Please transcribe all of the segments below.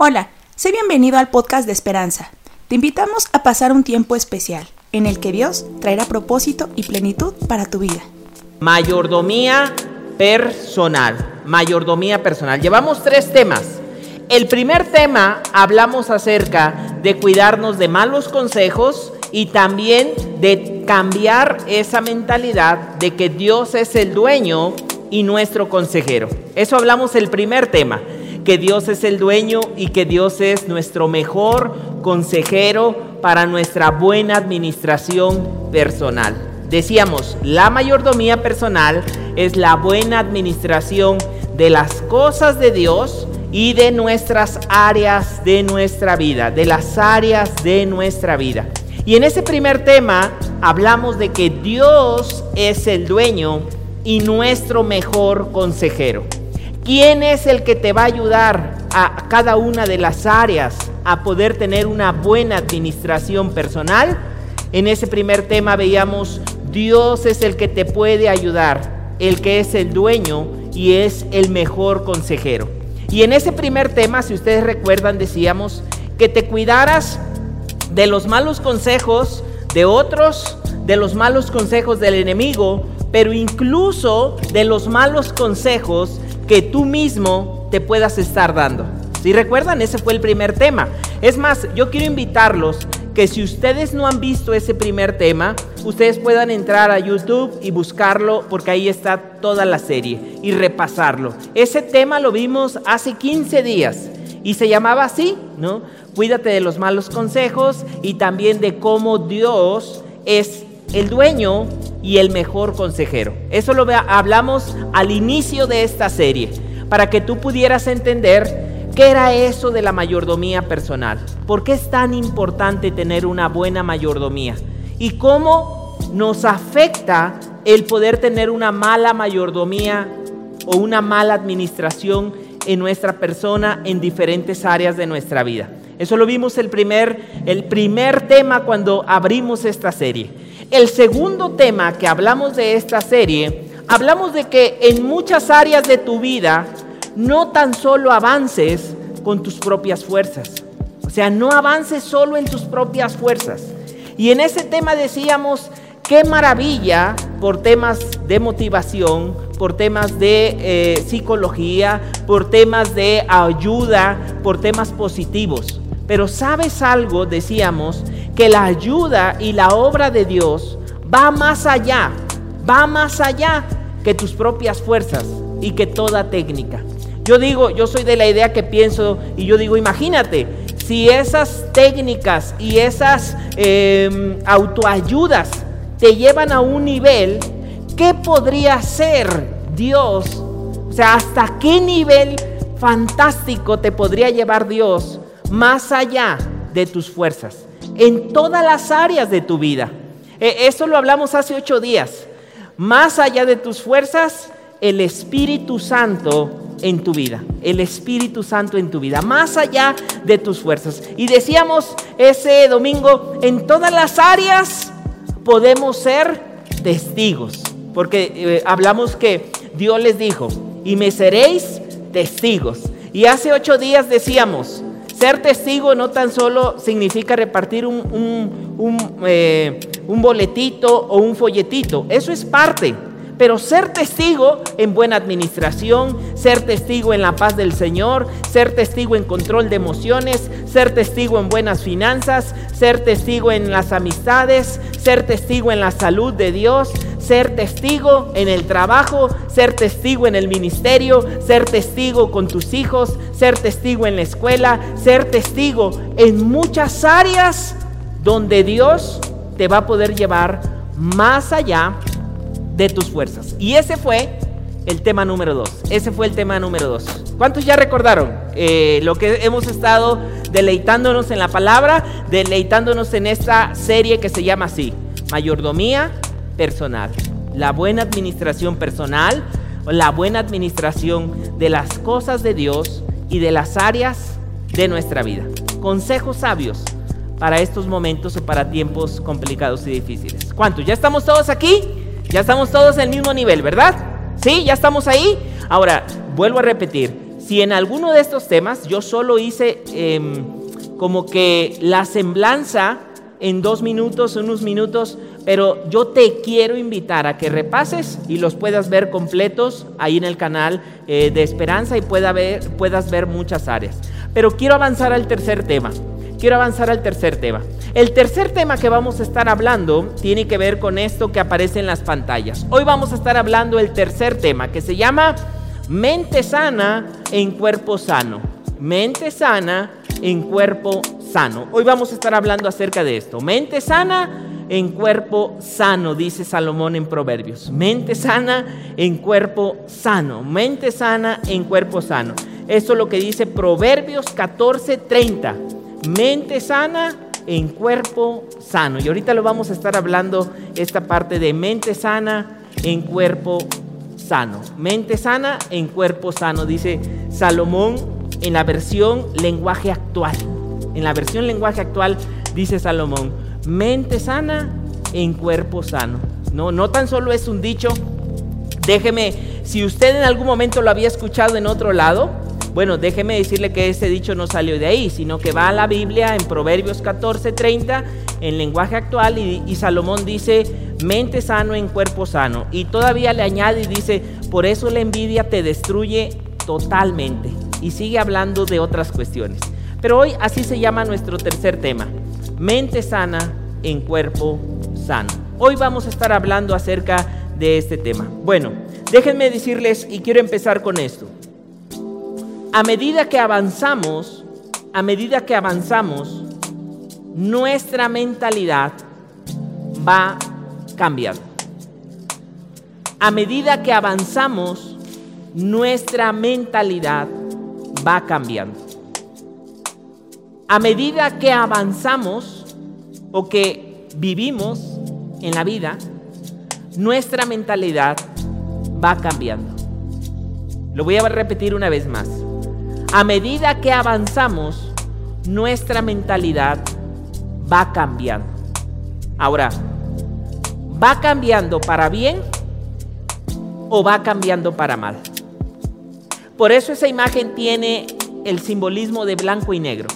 Hola, sé bienvenido al podcast de Esperanza. Te invitamos a pasar un tiempo especial en el que Dios traerá propósito y plenitud para tu vida. Mayordomía personal. Mayordomía personal. Llevamos tres temas. El primer tema hablamos acerca de cuidarnos de malos consejos y también de cambiar esa mentalidad de que Dios es el dueño y nuestro consejero. Eso hablamos el primer tema que Dios es el dueño y que Dios es nuestro mejor consejero para nuestra buena administración personal. Decíamos, la mayordomía personal es la buena administración de las cosas de Dios y de nuestras áreas de nuestra vida, de las áreas de nuestra vida. Y en ese primer tema hablamos de que Dios es el dueño y nuestro mejor consejero. ¿Quién es el que te va a ayudar a cada una de las áreas a poder tener una buena administración personal? En ese primer tema veíamos, Dios es el que te puede ayudar, el que es el dueño y es el mejor consejero. Y en ese primer tema, si ustedes recuerdan, decíamos que te cuidaras de los malos consejos de otros, de los malos consejos del enemigo, pero incluso de los malos consejos que tú mismo te puedas estar dando. Si recuerdan, ese fue el primer tema. Es más, yo quiero invitarlos que si ustedes no han visto ese primer tema, ustedes puedan entrar a YouTube y buscarlo porque ahí está toda la serie y repasarlo. Ese tema lo vimos hace 15 días y se llamaba así, ¿no? Cuídate de los malos consejos y también de cómo Dios es el dueño y el mejor consejero. Eso lo hablamos al inicio de esta serie, para que tú pudieras entender qué era eso de la mayordomía personal. ¿Por qué es tan importante tener una buena mayordomía? Y cómo nos afecta el poder tener una mala mayordomía o una mala administración en nuestra persona en diferentes áreas de nuestra vida. Eso lo vimos el primer, el primer tema cuando abrimos esta serie. El segundo tema que hablamos de esta serie, hablamos de que en muchas áreas de tu vida no tan solo avances con tus propias fuerzas. O sea, no avances solo en tus propias fuerzas. Y en ese tema decíamos, qué maravilla por temas de motivación, por temas de eh, psicología, por temas de ayuda, por temas positivos. Pero sabes algo, decíamos, que la ayuda y la obra de Dios va más allá, va más allá que tus propias fuerzas y que toda técnica. Yo digo, yo soy de la idea que pienso y yo digo, imagínate, si esas técnicas y esas em, autoayudas te llevan a un nivel, ¿qué podría ser Dios? O sea, ¿hasta qué nivel fantástico te podría llevar Dios más allá de tus fuerzas? en todas las áreas de tu vida. E, eso lo hablamos hace ocho días. Más allá de tus fuerzas, el Espíritu Santo en tu vida. El Espíritu Santo en tu vida. Más allá de tus fuerzas. Y decíamos ese domingo, en todas las áreas podemos ser testigos. Porque eh, hablamos que Dios les dijo, y me seréis testigos. Y hace ocho días decíamos, ser testigo no tan solo significa repartir un, eh, un, boletito o un folletito, eso es parte. Pero ser testigo en buena administración, ser testigo en la paz del Señor, ser testigo en control de emociones, ser testigo en buenas finanzas, ser testigo en las amistades, ser testigo en la salud de Dios, ser testigo en el trabajo, ser testigo en el ministerio, ser testigo con tus hijos, ser testigo en la escuela, ser testigo en muchas áreas donde Dios te va a poder llevar más allá de tus fuerzas. Y ese fue el tema número dos. Ese fue el tema número dos. ¿Cuántos ya recordaron eh, lo que hemos estado deleitándonos en la palabra, deleitándonos en esta serie que se llama así, mayordomía personal, la buena administración personal, la buena administración de las cosas de Dios y de las áreas de nuestra vida. Consejos sabios para estos momentos o para tiempos complicados y difíciles. ¿Cuántos? ¿Ya estamos todos aquí? Ya estamos todos en el mismo nivel, ¿verdad? ¿Sí? ¿Ya estamos ahí? Ahora, vuelvo a repetir, si en alguno de estos temas yo solo hice em, como que la semblanza en dos minutos, unos minutos, pero yo te quiero invitar a que repases y los puedas ver completos ahí en el canal eh, de Esperanza y pueda ver, puedas ver muchas áreas. Pero quiero avanzar al tercer tema. Quiero avanzar al tercer tema. El tercer tema que vamos a estar hablando tiene que ver con esto que aparece en las pantallas. Hoy vamos a estar hablando del tercer tema que se llama mente sana en cuerpo sano. Mente sana en cuerpo sano. Hoy vamos a estar hablando acerca de esto. Mente sana en cuerpo sano, dice Salomón en Proverbios. Mente sana en cuerpo sano. Mente sana en cuerpo sano. Esto es lo que dice Proverbios 14:30. Mente sana en cuerpo sano. Y ahorita lo vamos a estar hablando esta parte de mente sana en cuerpo sano. Mente sana en cuerpo sano, dice Salomón en la versión lenguaje actual. En la versión lenguaje actual dice Salomón, mente sana en cuerpo sano. No, no tan solo es un dicho. Déjeme, si usted en algún momento lo había escuchado en otro lado, bueno, déjeme decirle que ese dicho no salió de ahí, sino que va a la Biblia en Proverbios 14:30, en lenguaje actual, y, y, Salomón dice, mente sano en cuerpo sano. Y todavía le añade y dice, por eso la envidia te destruye totalmente. Y sigue hablando de otras cuestiones. Pero hoy así se llama nuestro tercer tema, mente sana en cuerpo sano. Hoy vamos a estar hablando acerca de este tema. Bueno, déjenme decirles y quiero empezar con esto. A medida que avanzamos, a medida que avanzamos, nuestra mentalidad va cambiando. A medida que avanzamos, nuestra mentalidad va cambiando a medida que avanzamos o que vivimos en la vida, nuestra mentalidad va cambiando. Lo voy a repetir una vez más. A medida que avanzamos, nuestra mentalidad va cambiando. Ahora, ¿va cambiando para bien o va cambiando para mal? Por eso esa imagen tiene el simbolismo de blanco y negro.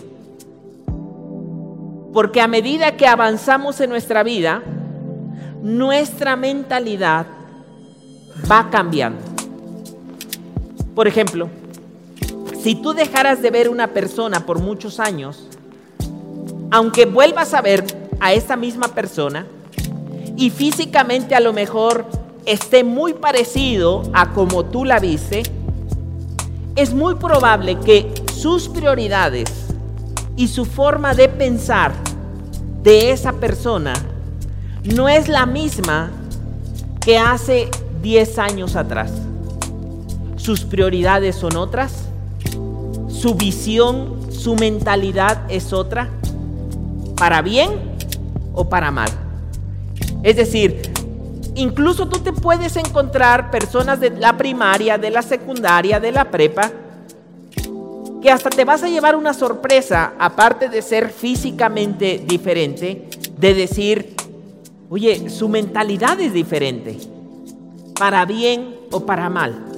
Porque a medida que avanzamos en nuestra vida, nuestra mentalidad va cambiando. Por ejemplo, si tú dejaras de ver una persona por muchos años, aunque vuelvas a ver a esa misma persona y físicamente a lo mejor esté muy parecido a como tú la viste, es muy probable que sus prioridades y su forma de pensar de esa persona no es la misma que hace 10 años atrás. Sus prioridades son otras, su visión, su mentalidad es otra, para bien o para mal. Es decir, incluso tú te puedes encontrar personas de la primaria, de la secundaria, de la prepa, que hasta te vas a llevar una sorpresa, aparte de ser físicamente diferente, de decir, oye, su mentalidad es diferente, para bien o para mal.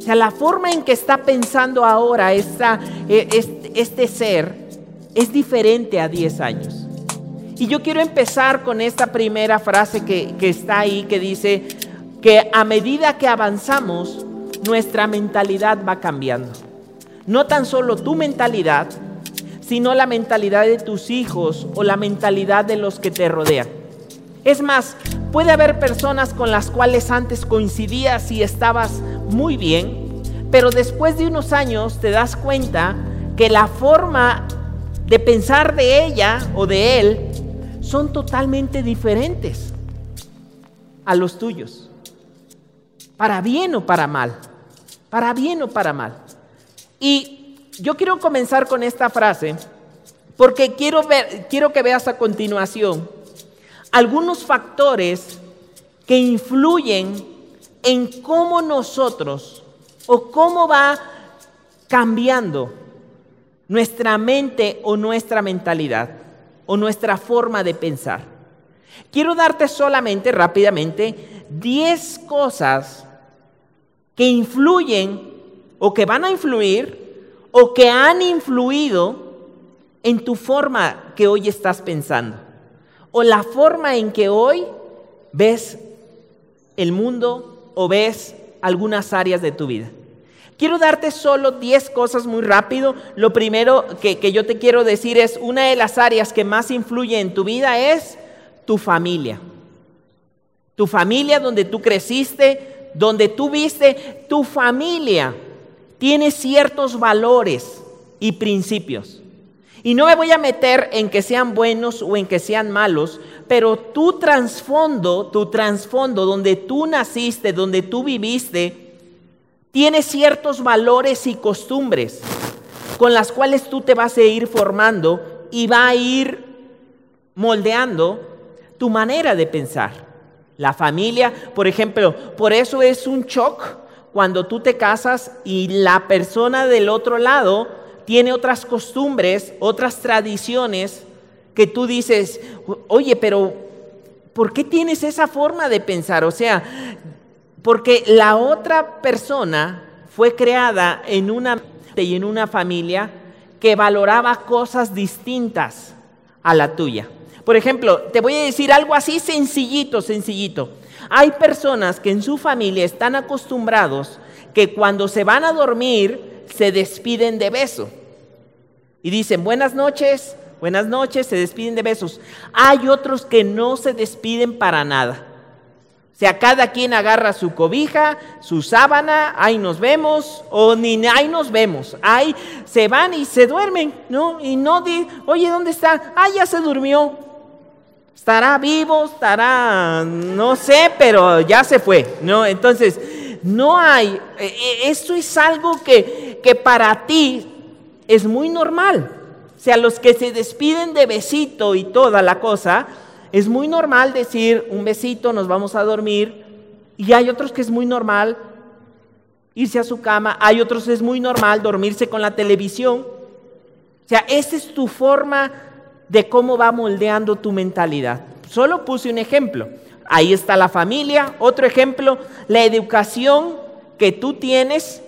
O sea, la forma en que está pensando ahora esta, e, este, ser es diferente a 10 años. Y yo quiero empezar con esta primera frase que, que está ahí, que dice que a medida que avanzamos, nuestra mentalidad va cambiando no tan solo tu mentalidad, sino la mentalidad de tus hijos o la mentalidad de los que te rodean. Es más, puede haber personas con las cuales antes coincidías y estabas muy bien, pero después de unos años te das cuenta que la forma de pensar de ella o de él son totalmente diferentes a los tuyos. Para bien o para mal. Para bien o para mal. Y yo quiero comenzar con esta frase porque quiero, ver, quiero que veas a continuación algunos factores que influyen en cómo nosotros o cómo va cambiando nuestra mente o nuestra mentalidad o nuestra forma de pensar. Quiero darte solamente rápidamente 10 cosas que influyen o que van a influir o que han influido en tu forma que hoy estás pensando o la forma en que hoy ves el mundo o ves algunas áreas de tu vida. Quiero darte solo 10 cosas muy rápido. Lo primero que, que, yo te quiero decir es, una de las áreas que más influye en tu vida es tu familia. Tu familia donde tú creciste, donde tú viste, tu familia tiene ciertos valores y principios. Y no me voy a meter en que sean buenos o en que sean malos, pero tu trasfondo, tu trasfondo, donde tú naciste, donde tú viviste, tiene ciertos valores y costumbres con las cuales tú te vas a ir formando y va a ir moldeando tu manera de pensar. La familia, por ejemplo, por eso es un shock cuando tú te casas y la persona del otro lado tiene otras costumbres, otras tradiciones que tú dices, oye, pero ¿por qué tienes esa forma de pensar? O sea, porque la otra persona fue creada en una y en una familia que valoraba cosas distintas a la tuya. Por ejemplo, te voy a decir algo así sencillito, sencillito. Hay personas que en su familia están acostumbrados que cuando se van a dormir se despiden de beso. Y dicen, buenas noches, buenas noches, se despiden de besos. Hay otros que no se despiden para nada. O sea, cada quien agarra su cobija, su sábana, ahí nos vemos, o ni ahí nos vemos. Ahí se van y se duermen, ¿no? Y no di, oye, ¿dónde está? Ah, ya se durmió. Estará vivo, estará, no sé, pero ya se fue, ¿no? Entonces, no hay, e, e, esto es algo que, que para ti es muy normal. O sea, los que se despiden de besito y toda la cosa, es muy normal decir un besito, nos vamos a dormir. Y hay otros que es muy normal irse a su cama, hay otros que es muy normal dormirse con la televisión. O sea, esa es tu forma de cómo va moldeando tu mentalidad. Solo puse un ejemplo. Ahí está la familia. Otro ejemplo, la educación que tú tienes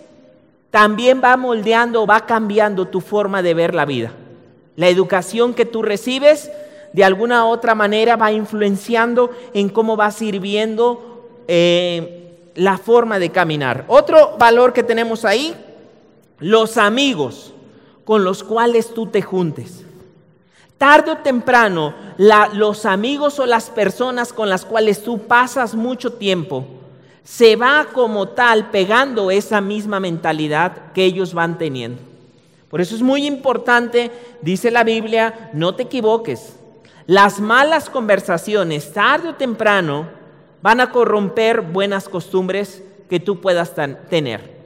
también va moldeando, va cambiando tu forma de ver la vida. La educación que tú recibes de alguna u otra manera va influenciando en cómo va sirviendo eh, la forma de caminar. Otro valor que tenemos ahí, los amigos con los cuales tú te juntes. Tarde o temprano, los amigos o las personas con las cuales tú pasas mucho tiempo, se va como tal pegando esa misma mentalidad que ellos van teniendo. Por eso es muy importante, dice la Biblia, no te equivoques. Las malas conversaciones, tarde o temprano, van a corromper buenas costumbres que tú puedas tener.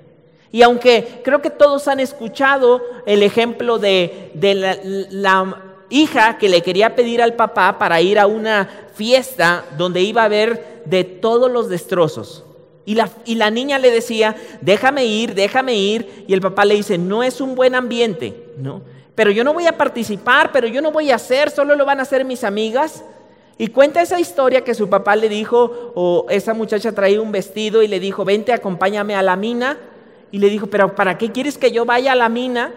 Y aunque creo que todos han escuchado el ejemplo de, la hija que le quería pedir al papá para ir a una fiesta donde iba a haber de todos los destrozos. Y la, la, niña le decía, déjame ir, déjame ir. Y el papá le dice, no es un buen ambiente, ¿no? Pero yo no voy a participar, pero yo no voy a hacer, solo lo van a hacer mis amigas. Y cuenta esa historia que su papá le dijo, o esa muchacha traía un vestido y le dijo, vente, acompáñame a la mina. Y le dijo, pero ¿para qué quieres que yo vaya a la mina?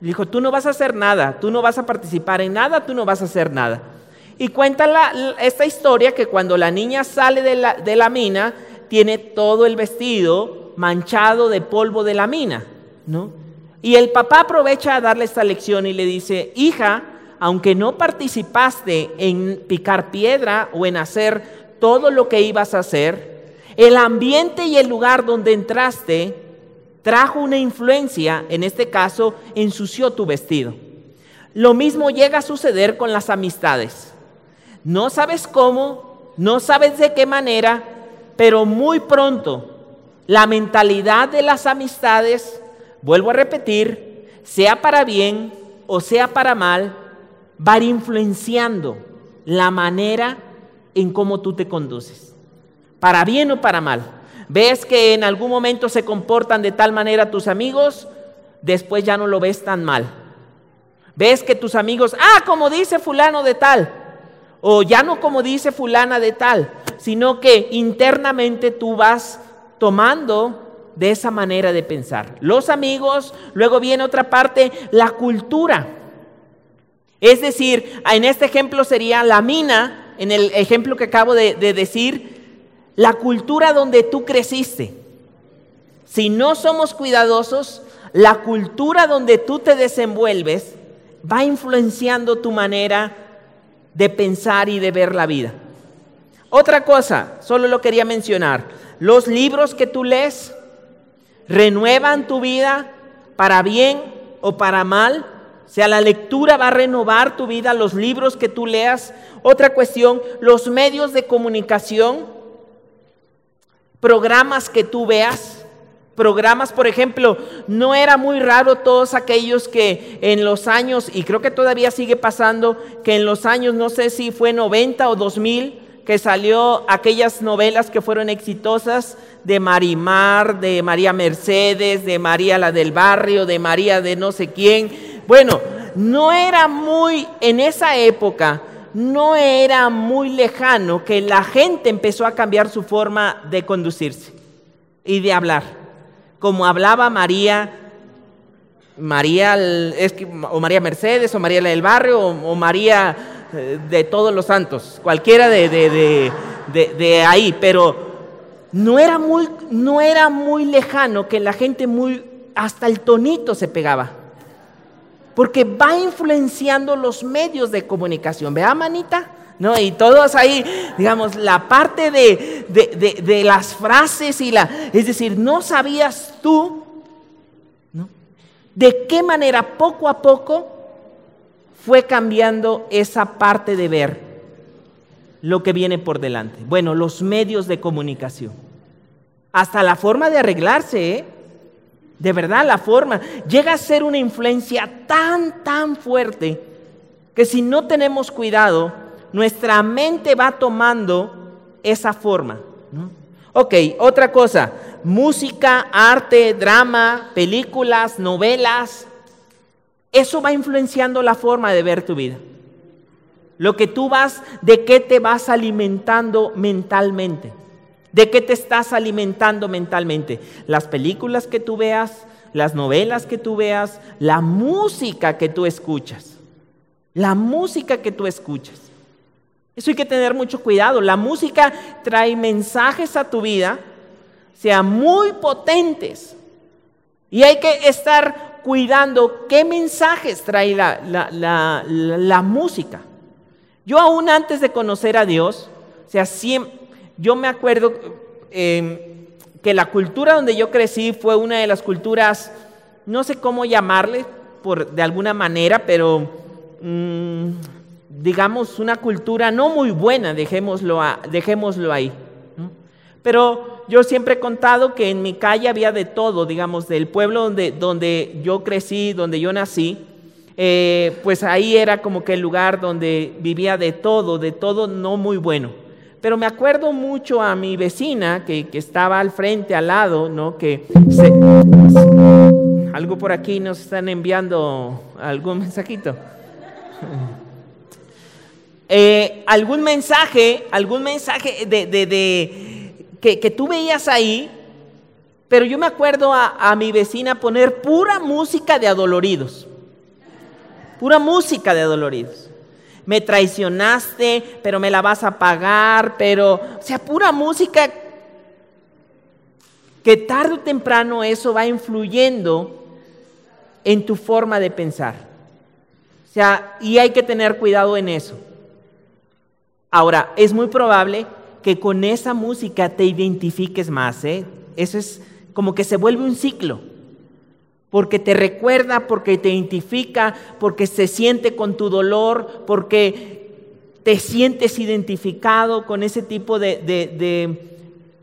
dijo, tú no vas a hacer nada, tú no vas a participar en nada, tú no vas a hacer nada. Y cuenta esta historia que cuando la niña sale la, de la mina, tiene todo el vestido manchado de polvo de la mina, ¿no? Y el papá aprovecha a darle esta lección y le dice, hija, aunque no participaste en picar piedra o en hacer todo lo que ibas a hacer, el ambiente y el lugar donde entraste trajo una influencia, en este caso, ensució tu vestido. Lo mismo llega a suceder con las amistades. No sabes cómo, no sabes de qué manera, pero muy pronto la mentalidad de las amistades, vuelvo a repetir, sea para bien o sea para mal, va a ir influenciando la manera en cómo tú te conduces, para bien o para mal ves que en algún momento se comportan de tal manera tus amigos, después ya no lo ves tan mal. Ves que tus amigos, ah, como dice fulano de tal, o ya no como dice fulana de tal, sino que internamente tú vas tomando de esa manera de pensar. Los amigos, luego viene otra parte, la cultura. Es decir, en este ejemplo sería la mina, en el ejemplo que acabo de, de decir, la cultura donde tú creciste. Si no somos cuidadosos, la cultura donde tú te desenvuelves va influenciando tu manera de pensar y de ver la vida. Otra cosa, solo lo quería mencionar, los libros que tú lees renuevan tu vida para bien o para mal. O sea, la lectura va a renovar tu vida, los libros que tú leas. Otra cuestión, los medios de comunicación, programas que tú veas programas, por ejemplo, no era muy raro todos aquellos que en los años, y creo que todavía sigue pasando, que en los años, no sé si fue 90 o 2000, que salió aquellas novelas que fueron exitosas de Marimar, de María Mercedes, de María la del barrio, de María de no sé quién. Bueno, no era muy, en esa época, no era muy lejano que la gente empezó a cambiar su forma de conducirse y de hablar como hablaba María, María o María Mercedes o María del Barrio o, María de todos los santos, cualquiera de, de, ahí, pero no era, muy, no era muy lejano que la gente muy, hasta el tonito se pegaba. Porque va influenciando los medios de comunicación. ¿Vea, manita? ¿no? Y todos ahí, digamos, la parte de, de, las frases y la, es decir, no sabías tú, ¿no? De qué manera poco a poco fue cambiando esa parte de ver lo que viene por delante. Bueno, los medios de comunicación. Hasta la forma de arreglarse, ¿eh? De verdad, la forma. Llega a ser una influencia tan, tan fuerte que si no tenemos cuidado, nuestra mente va tomando esa forma. Ok, otra cosa, música, arte, drama, películas, novelas, eso va influenciando la forma de ver tu vida. Lo que tú vas, de qué te vas alimentando mentalmente. ¿De qué te estás alimentando mentalmente? Las películas que tú veas, las novelas que tú veas, la música que tú escuchas. La música que tú escuchas. Eso hay que tener mucho cuidado. La música trae mensajes a tu vida, sea muy potentes. Y hay que estar cuidando qué mensajes trae la, música. Yo aún antes de conocer a Dios, o sea, yo me acuerdo em, que la cultura donde yo crecí fue una de las culturas, no sé cómo llamarle por, de alguna manera, pero... Mm, digamos, una cultura no muy buena, dejémoslo, dejémoslo ahí. Pero yo siempre he contado que en mi calle había de todo, digamos, del pueblo donde, donde yo crecí, donde yo nací, eh, pues ahí era como que el lugar donde vivía de todo, de todo no muy bueno. Pero me acuerdo mucho a mi vecina que, que estaba al frente, al lado, ¿no? Que algo por aquí nos están enviando algún mensajito. Eh, algún mensaje, algún mensaje de, que, tú veías ahí, pero yo me acuerdo a, a, mi vecina poner pura música de adoloridos, pura música de adoloridos. Me traicionaste, pero me la vas a pagar, pero, o sea, pura música que tarde o temprano eso va influyendo en tu forma de pensar. O sea, y hay que tener cuidado en eso. Ahora, es muy probable que con esa música te identifiques más. ¿eh? Eso es como que se vuelve un ciclo. Porque te recuerda, porque te identifica, porque se siente con tu dolor, porque te sientes identificado con ese tipo de,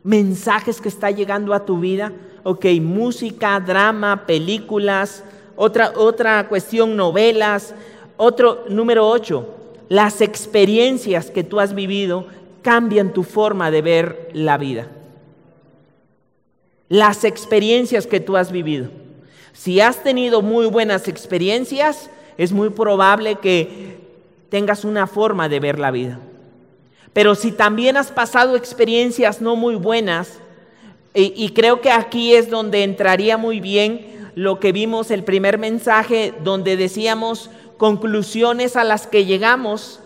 mensajes que está llegando a tu vida. Ok, música, drama, películas, otra, otra cuestión, novelas. Otro, número ocho, las experiencias que tú has vivido cambian tu forma de ver la vida. Las experiencias que tú has vivido. Si has tenido muy buenas experiencias, es muy probable que tengas una forma de ver la vida. Pero si también has pasado experiencias no muy buenas, y, creo que aquí es donde entraría muy bien lo que vimos el primer mensaje, donde decíamos conclusiones a las que llegamos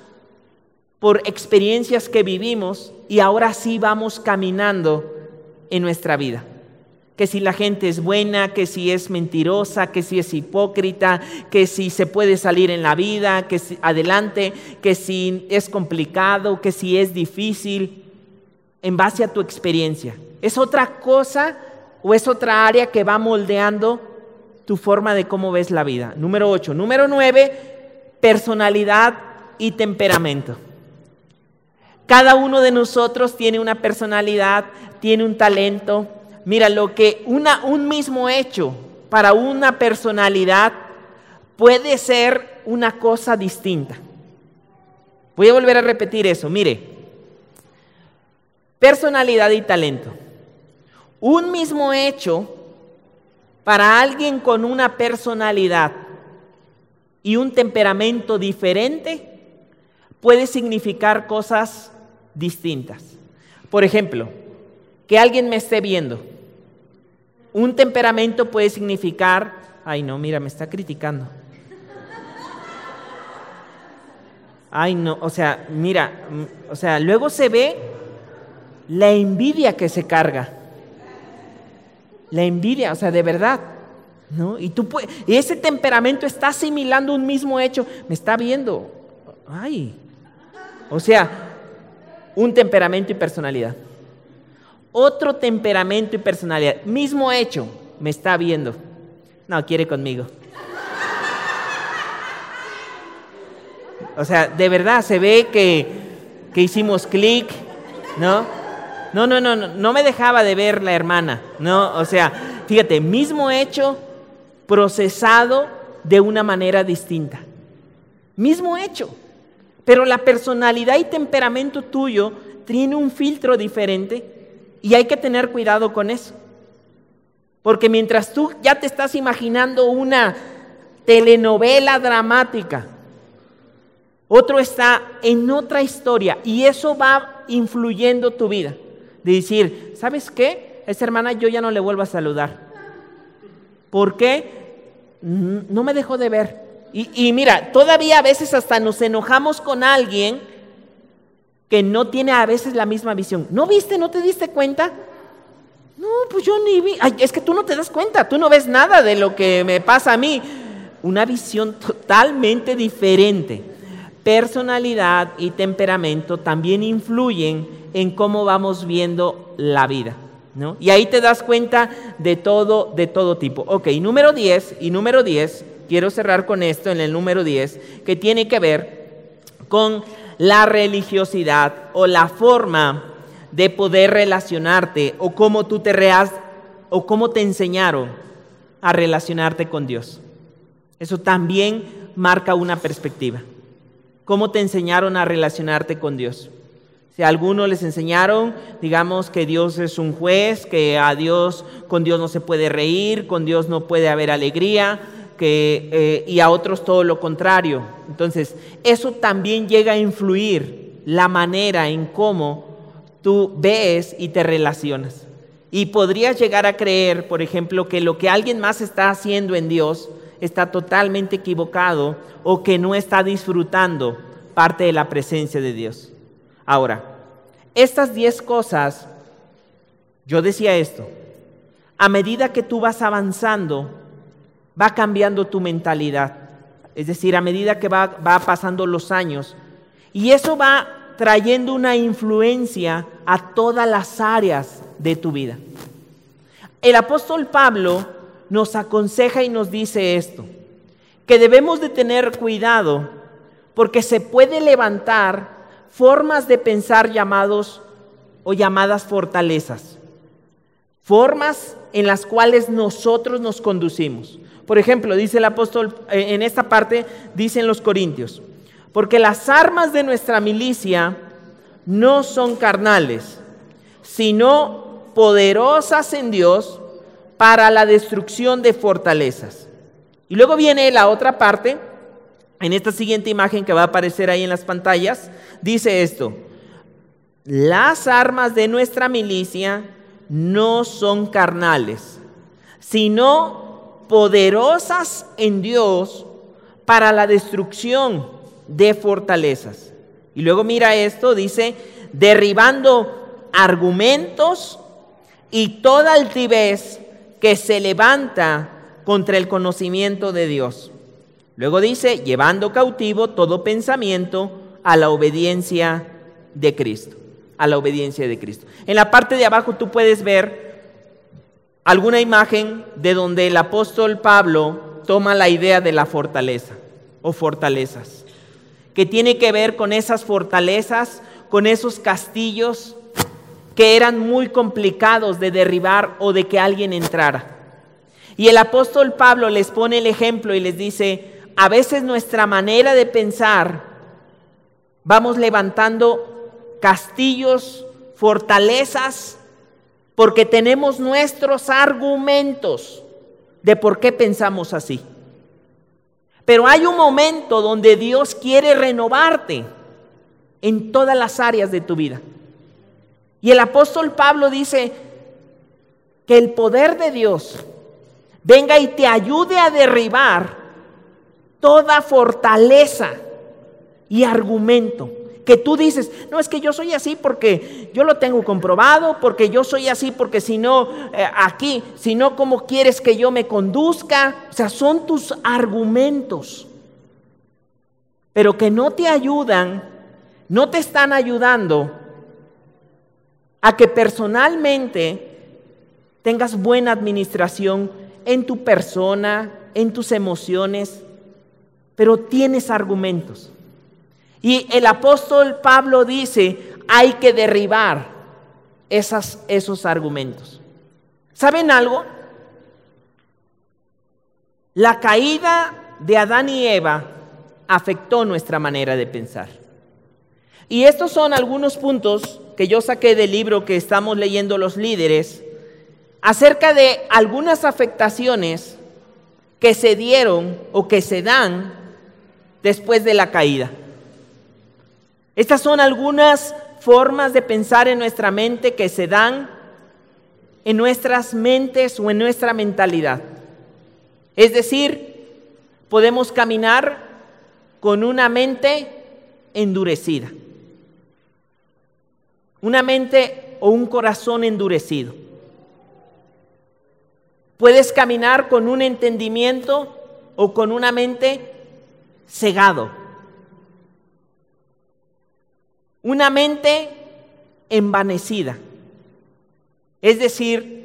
por experiencias que vivimos y ahora sí vamos caminando en nuestra vida. Que si la gente es buena, que si es mentirosa, que si es hipócrita, que si se puede salir en la vida, que si adelante, que si es complicado, que si es difícil, en base a tu experiencia. ¿Es otra cosa o es otra área que va moldeando tu forma de cómo ves la vida? Número 8. Número 9, personalidad y temperamento. Cada uno de nosotros tiene una personalidad, tiene un talento. Mira, lo que un mismo hecho para una personalidad puede ser una cosa distinta. Voy a volver a repetir eso. Mire, personalidad y talento. Un mismo hecho para alguien con una personalidad y un temperamento diferente puede significar cosas distintas. Por ejemplo, que alguien me esté viendo. Un temperamento puede significar, ay no, mira, me está criticando. Ay no, o sea, mira, o sea, luego se ve la envidia que se carga. La envidia, o sea, de verdad. ¿no? Y, tú y ese temperamento está asimilando un mismo hecho. Me está viendo. Ay. O sea, un temperamento y personalidad. Otro temperamento y personalidad. Mismo hecho. Me está viendo. No, quiere conmigo. O sea, de verdad se ve que, que hicimos clic, ¿no? No, no, no, no, no me dejaba de ver la hermana. No, o sea, fíjate, mismo hecho procesado de una manera distinta. Mismo hecho. Pero la personalidad y temperamento tuyo tiene un filtro diferente y hay que tener cuidado con eso. Porque mientras tú ya te estás imaginando una telenovela dramática, otro está en otra historia y eso va influyendo tu vida de decir, ¿sabes qué? esa hermana yo ya no le vuelvo a saludar. ¿Por qué? No me dejó de ver. Y, mira, todavía a veces hasta nos enojamos con alguien que no tiene a veces la misma visión. ¿No viste? ¿No te diste cuenta? No, pues yo ni vi. es que tú no te das cuenta, tú no ves nada de lo que me pasa a mí. Una visión totalmente diferente. Personalidad y temperamento también influyen en cómo vamos viendo la vida. ¿no? Y ahí te das cuenta de todo, de todo tipo. Ok, número 10 y número 10, quiero cerrar con esto en el número 10, que tiene que ver con la religiosidad o la forma de poder relacionarte o cómo tú te reas o cómo te enseñaron a relacionarte con Dios. Eso también marca una perspectiva. ¿Cómo te enseñaron a relacionarte con Dios? Si a algunos les enseñaron, digamos, que Dios es un juez, que a Dios, con Dios no se puede reír, con Dios no puede haber alegría, eh, y a otros todo lo contrario. Entonces, eso también llega a influir la manera en cómo tú ves y te relacionas. Y podrías llegar a creer, por ejemplo, que lo que alguien más está haciendo en Dios está totalmente equivocado o que no está disfrutando parte de la presencia de Dios. Ahora, estas diez cosas, yo decía esto, a medida que tú vas avanzando, va cambiando tu mentalidad. Es decir, a medida que va, pasando los años. Y eso va trayendo una influencia a todas las áreas de tu vida. El apóstol Pablo nos aconseja y nos dice esto, que debemos de tener cuidado porque se puede levantar formas de pensar llamados o llamadas fortalezas. Formas en las cuales nosotros nos conducimos. Por ejemplo, dice el apóstol, eh, en esta parte, dicen los corintios, porque las armas de nuestra milicia no son carnales, sino poderosas en Dios para la destrucción de fortalezas. Y luego viene la otra parte, en esta siguiente imagen que va a aparecer ahí en las pantallas, dice esto, las armas de nuestra milicia no son carnales, sino poderosas en Dios para la destrucción de fortalezas. Y luego mira esto, dice, derribando argumentos y toda altivez que se levanta contra el conocimiento de Dios. Luego dice, llevando cautivo todo pensamiento a la obediencia de Cristo, a la obediencia de Cristo. En la parte de abajo tú puedes ver alguna imagen de donde el apóstol Pablo toma la idea de la fortaleza o fortalezas, que tiene que ver con esas fortalezas, con esos castillos que eran muy complicados de derribar o de que alguien entrara. Y el apóstol Pablo les pone el ejemplo y les dice, a veces nuestra manera de pensar, vamos levantando castillos, fortalezas, porque tenemos nuestros argumentos de por qué pensamos así. Pero hay un momento donde Dios quiere renovarte en todas las áreas de tu vida. Y el apóstol Pablo dice que el poder de Dios venga y te ayude a derribar toda fortaleza y argumento que tú dices, no es que yo soy así porque yo lo tengo comprobado, porque yo soy así porque si no, eh, aquí, si no, ¿cómo quieres que yo me conduzca? O sea, son tus argumentos, pero que no te ayudan, no te están ayudando a que personalmente tengas buena administración en tu persona, en tus emociones, pero tienes argumentos. Y el apóstol Pablo dice, hay que derribar esos argumentos. ¿Saben algo? La caída de Adán y Eva afectó nuestra manera de pensar. Y estos son algunos puntos que yo saqué del libro que estamos leyendo los líderes acerca de algunas afectaciones que se dieron o que se dan después de la caída. Estas son algunas formas de pensar en nuestra mente que se dan en nuestras mentes o en nuestra mentalidad. Es decir, podemos caminar con una mente endurecida. Una mente o un corazón endurecido. Puedes caminar con un entendimiento o con una mente cegado. Una mente envanecida. Es decir,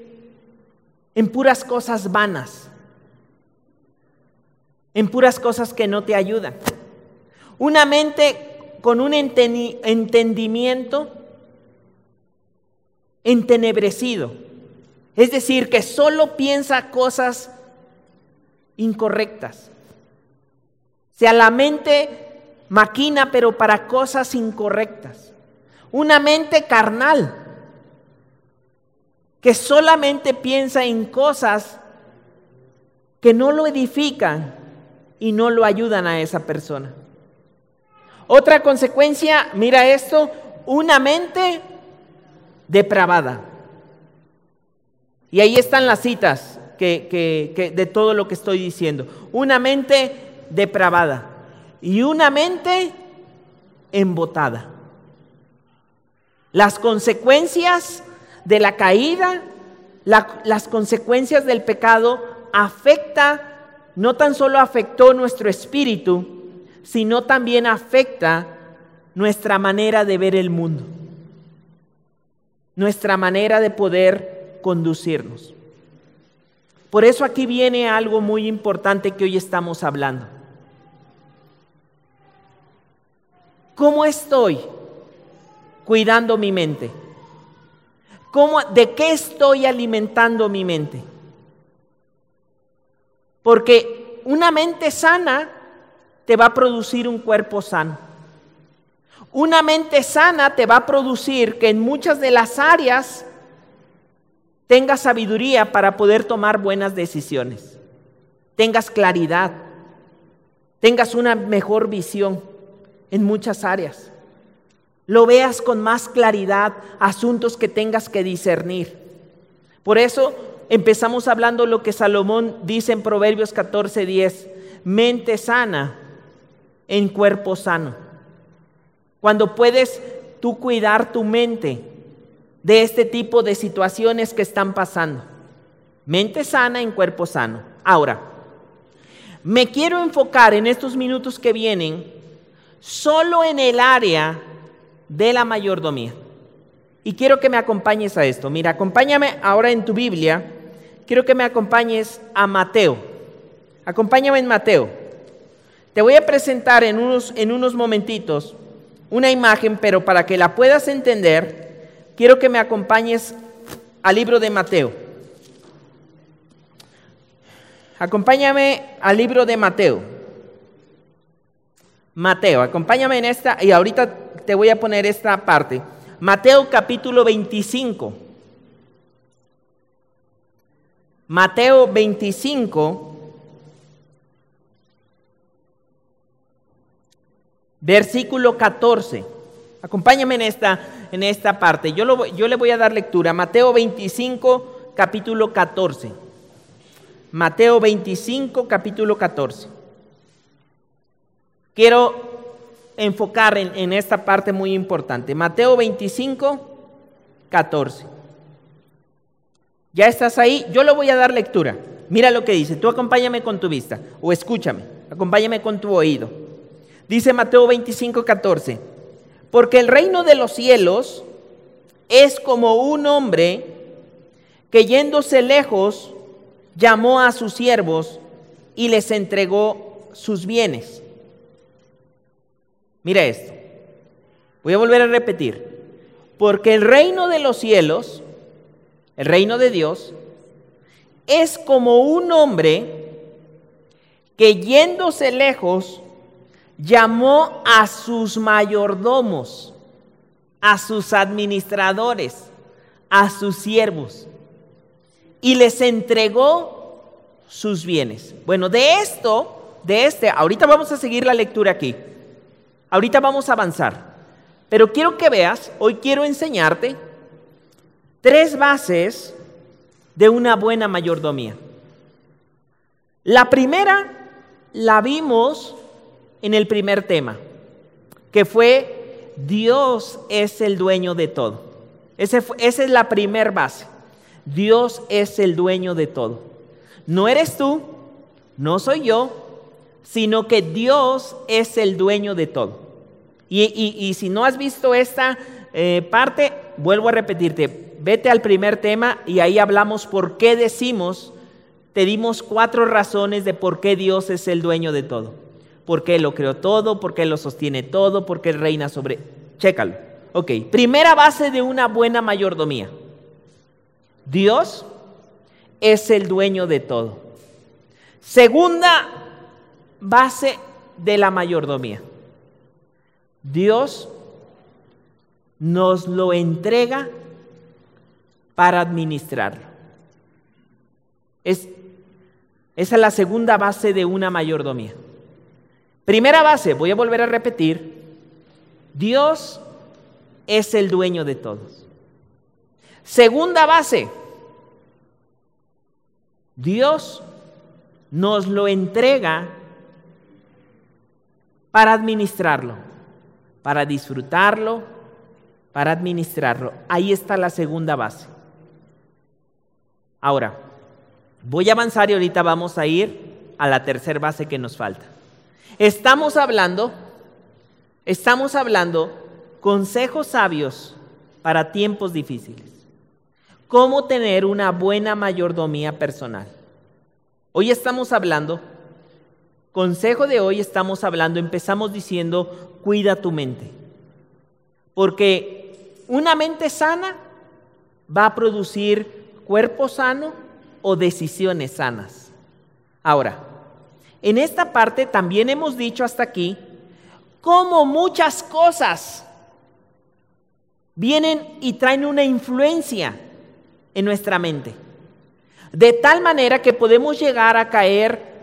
en puras cosas vanas. En puras cosas que no te ayudan. Una mente con un entendimiento entenebrecido. Es decir, que solo piensa cosas incorrectas. O sea, la mente maquina, pero para cosas incorrectas. Una mente carnal, que solamente piensa en cosas que no lo edifican y no lo ayudan a esa persona. Otra consecuencia, mira esto, una mente depravada. Y ahí están las citas que, de todo lo que estoy diciendo. Una mente depravada y una mente embotada. Las consecuencias de la caída, las consecuencias del pecado afecta, no tan solo afectó nuestro espíritu, sino también afecta nuestra manera de ver el mundo nuestra manera de poder conducirnos. Por eso aquí viene algo muy importante que hoy estamos hablando. ¿Cómo estoy cuidando mi mente? ¿Cómo, ¿De qué estoy alimentando mi mente? Porque una mente sana te va a producir un cuerpo sano. Una mente sana te va a producir que en muchas de las áreas tengas sabiduría para poder tomar buenas decisiones, tengas claridad, tengas una mejor visión en muchas áreas, lo veas con más claridad, asuntos que tengas que discernir. Por eso empezamos hablando lo que Salomón dice en Proverbios 14:10, mente sana en cuerpo sano. Cuando puedes tú cuidar tu mente de este tipo de situaciones que están pasando. Mente sana en cuerpo sano. Ahora, me quiero enfocar en estos minutos que vienen solo en el área de la mayordomía. Y quiero que me acompañes a esto. Mira, acompáñame ahora en tu Biblia. Quiero que me acompañes a Mateo. Acompáñame en Mateo. Te voy a presentar en unos, en unos momentitos una imagen, pero para que la puedas entender, quiero que me acompañes al libro de Mateo. Acompáñame al libro de Mateo. Mateo, acompáñame en esta y ahorita te voy a poner esta parte. Mateo capítulo 25. Mateo 25. Versículo 14. Acompáñame en esta, en esta parte. Yo, lo, yo le voy a dar lectura. Mateo 25, capítulo 14. Mateo 25, capítulo 14. Quiero enfocar en, esta parte muy importante. Mateo 25, 14. ¿Ya estás ahí? Yo le voy a dar lectura. Mira lo que dice. Tú acompáñame con tu vista o escúchame. Acompáñame con tu oído. Dice Mateo 25, 14. Porque el reino de los cielos es como un hombre que yéndose lejos llamó a sus siervos y les entregó sus bienes. Mira esto. Voy a volver a repetir. Porque el reino de los cielos, el reino de Dios, es como un hombre que yéndose lejos llamó a sus mayordomos, a sus administradores, a sus siervos y les entregó sus bienes. Bueno, de esto, de este, ahorita vamos a seguir la lectura aquí. Ahorita vamos a avanzar. Pero quiero que veas, hoy quiero enseñarte tres bases de una buena mayordomía. La primera la vimos en el primer tema, que fue Dios es el dueño de todo. esa es la primera base. Dios es el dueño de todo. No eres tú, no soy yo, sino que Dios es el dueño de todo. Y, si no has visto esta eh, parte, vuelvo a repetirte, vete al primer tema y ahí hablamos por qué decimos, te dimos cuatro razones de por qué Dios es el dueño de todo. Por qué lo creó todo, por qué lo sostiene todo, por qué reina sobre... Chécalo. Ok, primera base de una buena mayordomía. Dios es el dueño de todo. Segunda base de la mayordomía. Dios nos lo entrega para administrarlo. Es, esa es la segunda base de una mayordomía. Primera base, voy a volver a repetir, Dios es el dueño de todos. Segunda base, Dios nos lo entrega para administrarlo, para disfrutarlo, para administrarlo. Ahí está la segunda base. Ahora, voy a avanzar y ahorita vamos a ir a la tercera base que nos falta. Estamos hablando, estamos hablando consejos sabios para tiempos difíciles cómo tener una buena mayordomía personal. Hoy estamos hablando, consejo de hoy estamos hablando, empezamos diciendo, cuida tu mente. Porque una mente sana va a producir cuerpo sano o decisiones sanas. Ahora, en esta parte también hemos dicho hasta aquí cómo muchas cosas vienen y traen una influencia en nuestra mente. De tal manera que podemos llegar a caer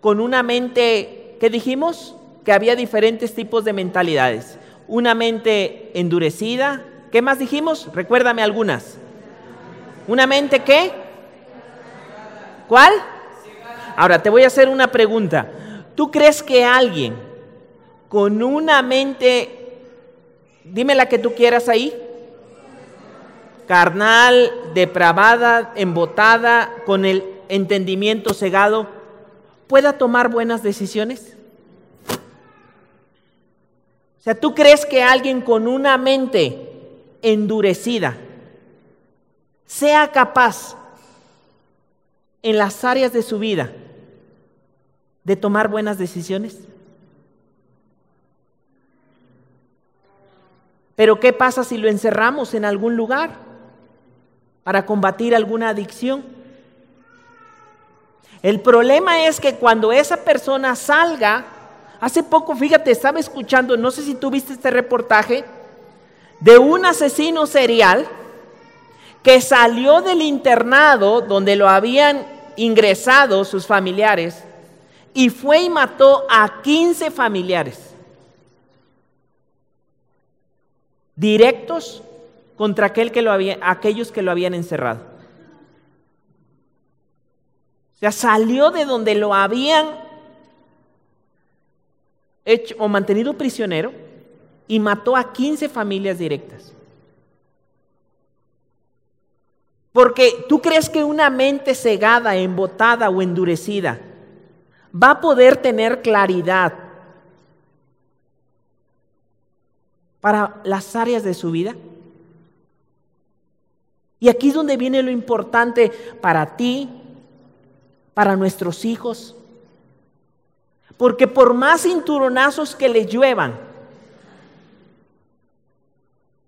con una mente, ¿qué dijimos? Que había diferentes tipos de mentalidades. Una mente endurecida. ¿Qué más dijimos? Recuérdame algunas. ¿Una mente qué? ¿Cuál? Ahora te voy a hacer una pregunta. ¿Tú crees que alguien con una mente, dime la que tú quieras ahí, carnal, depravada, embotada, con el entendimiento cegado, pueda tomar buenas decisiones? O sea, ¿tú crees que alguien con una mente endurecida sea capaz en las áreas de su vida de tomar buenas decisiones? Pero ¿qué pasa si lo encerramos en algún lugar para combatir alguna adicción? El problema es que cuando esa persona salga, hace poco, fíjate, estaba escuchando, no sé si tú viste este reportaje, de un asesino serial que salió del internado donde lo habían ingresado sus familiares y fue y mató a 15 familiares. directos contra aquel que lo había, aquellos que lo habían encerrado. Sea, salió de donde lo habían hecho o mantenido prisionero y mató a 15 familias directas. Porque tú crees que una mente cegada, embotada o endurecida va a poder tener claridad para las áreas de su vida. Y aquí es donde viene lo importante para ti, para nuestros hijos. Porque por más cinturonazos que le lluevan,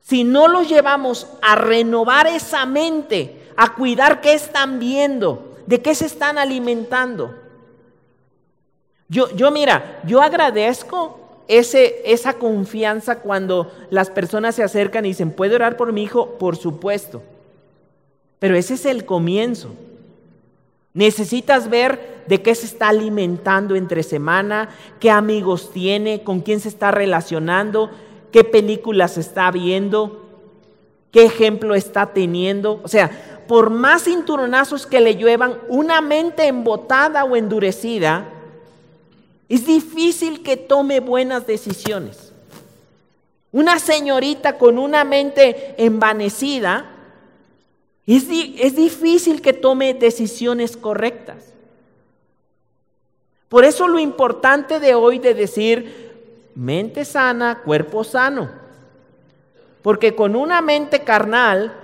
si no los llevamos a renovar esa mente, a cuidar qué están viendo, de qué se están alimentando. Yo, yo mira, yo agradezco esa confianza cuando las personas se acercan y dicen, ¿puedo orar por mi hijo? Por supuesto. Pero ese es el comienzo. Necesitas ver de qué se está alimentando entre semana, qué amigos tiene, con quién se está relacionando, qué películas está viendo, qué ejemplo está teniendo. O sea, por más cinturonazos que le lluevan, una mente embotada o endurecida es difícil que tome buenas decisiones. Una señorita con una mente envanecida, es, difícil que tome decisiones correctas. Por eso lo importante de hoy de decir mente sana, cuerpo sano. Porque con una mente carnal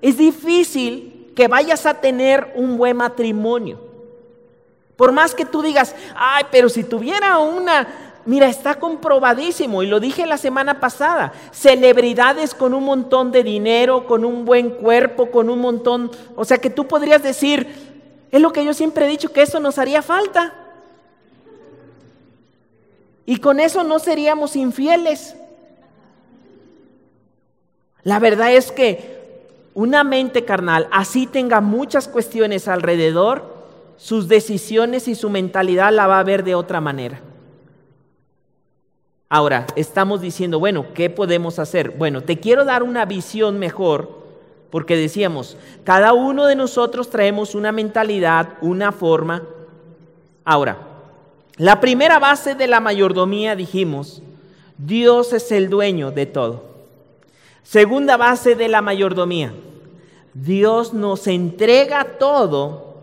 es difícil que vayas a tener un buen matrimonio. Por más que tú digas, ay, pero si tuviera una, mira, está comprobadísimo, y lo dije la semana pasada, celebridades con un montón de dinero, con un buen cuerpo, con un montón, o sea que tú podrías decir, es lo que yo siempre he dicho, que eso nos haría falta. Y con eso no seríamos infieles. La verdad es que una mente carnal, así tenga muchas cuestiones alrededor, sus decisiones y su mentalidad la va a ver de otra manera. Ahora, estamos diciendo, bueno, ¿qué podemos hacer? Bueno, te quiero dar una visión mejor, porque decíamos, cada uno de nosotros traemos una mentalidad, una forma. Ahora, la primera base de la mayordomía dijimos, Dios es el dueño de todo. Segunda base de la mayordomía, Dios nos entrega todo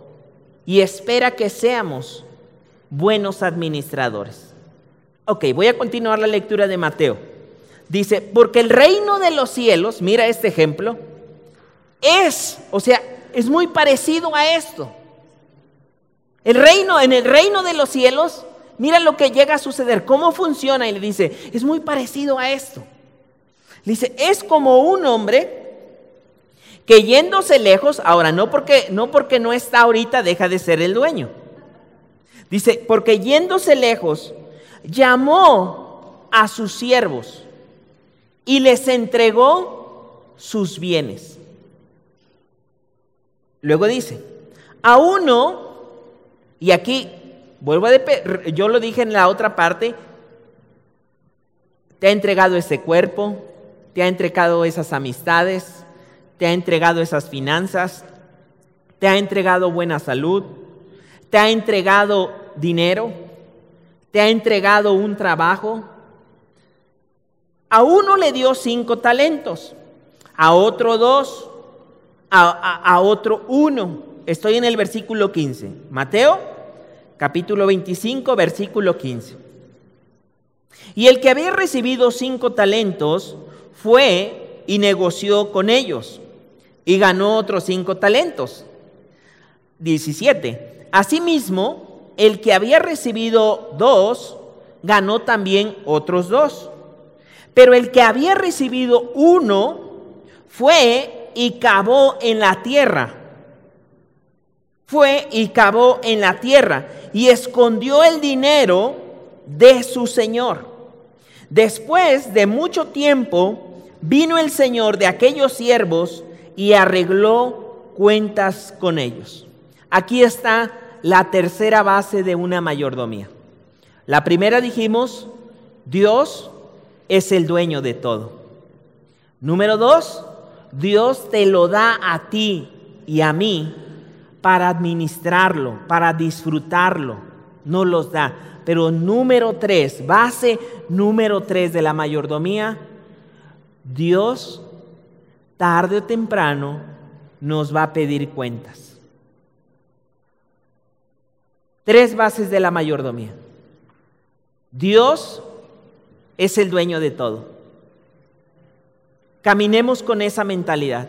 y espera que seamos buenos administradores. Ok, voy a continuar la lectura de Mateo. Dice, porque el reino de los cielos, mira este ejemplo, es, o sea, es muy parecido a esto. El reino, en el reino de los cielos, mira lo que llega a suceder, cómo funciona y le dice, es muy parecido a esto. Dice, es como un hombre que yéndose lejos, ahora no porque, no porque no está ahorita deja de ser el dueño. Dice, porque yéndose lejos, llamó a sus siervos y les entregó sus bienes. Luego dice, a uno, y aquí vuelvo a, yo lo dije en la otra parte, te ha entregado ese cuerpo, te ha entregado esas amistades, te ha entregado esas finanzas, te ha entregado buena salud, te ha entregado dinero, te ha entregado un trabajo. A uno le dio cinco talentos, a otro dos, a, otro uno. Estoy en el versículo 15. Mateo, capítulo 25, versículo 15. Y el que había recibido cinco talentos fue y negoció con ellos y ganó otros cinco talentos. 17. Asimismo, el que había recibido dos, ganó también otros dos. Pero el que había recibido uno, fue y cavó en la tierra. Fue y cavó en la tierra y escondió el dinero de su señor. Después de mucho tiempo, vino el señor de aquellos siervos y arregló cuentas con ellos. Aquí está la tercera base de una mayordomía. La primera dijimos, Dios es el dueño de todo. Número dos, Dios te lo da a ti y a mí para administrarlo, para disfrutarlo. No los da. Pero número tres, base número tres de la mayordomía, Dios tarde o temprano nos va a pedir cuentas. Tres bases de la mayordomía. Dios es el dueño de todo. Caminemos con esa mentalidad.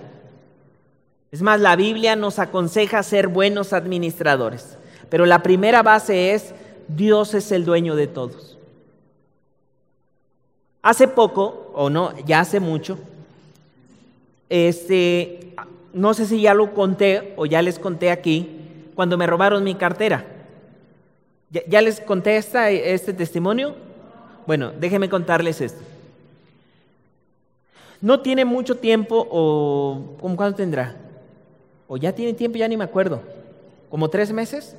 Es más, la Biblia nos aconseja ser buenos administradores, pero la primera base es Dios es el dueño de todos. Hace poco, o no, ya hace mucho, este, no sé si ya lo conté o ya les conté aquí, cuando me robaron mi cartera. ¿Ya, les conté este testimonio? Bueno, déjenme contarles esto. No tiene mucho tiempo, o ¿cómo cuánto tendrá? O ya tiene tiempo, ya ni me acuerdo. ¿Como tres meses?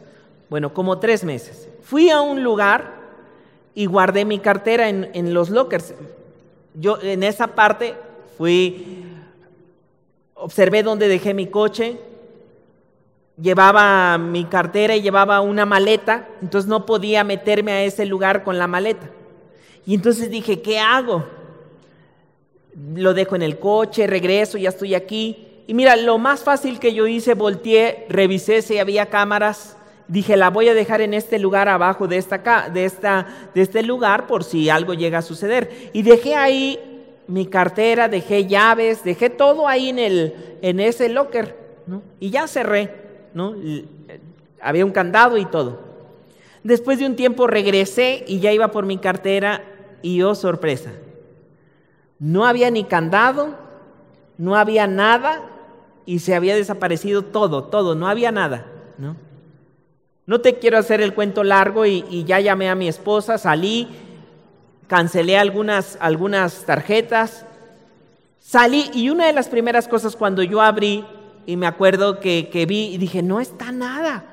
Bueno, como tres meses. Fui a un lugar y guardé mi cartera en, en los lockers. Yo en esa parte fui, observé dónde dejé mi coche, llevaba mi cartera y llevaba una maleta, entonces no podía meterme a ese lugar con la maleta. Y entonces dije, ¿qué hago? Lo dejo en el coche, regreso, ya estoy aquí. Y mira, lo más fácil que yo hice, volteé, revisé si había cámaras. Dije, la voy a dejar en este lugar abajo de, esta, de, esta, de este lugar por si algo llega a suceder. Y dejé ahí mi cartera, dejé llaves, dejé todo ahí en, el, en ese locker. Y ya cerré. Había un candado y todo. Después de un tiempo regresé y ya iba por mi cartera y oh sorpresa, no había ni candado, no había nada y se había desaparecido todo, todo, no había nada, ¿no? No te quiero hacer el cuento largo y, ya llamé a mi esposa, salí, cancelé algunas, algunas tarjetas, salí y una de las primeras cosas cuando yo abrí y me acuerdo que, que vi y dije, no está nada.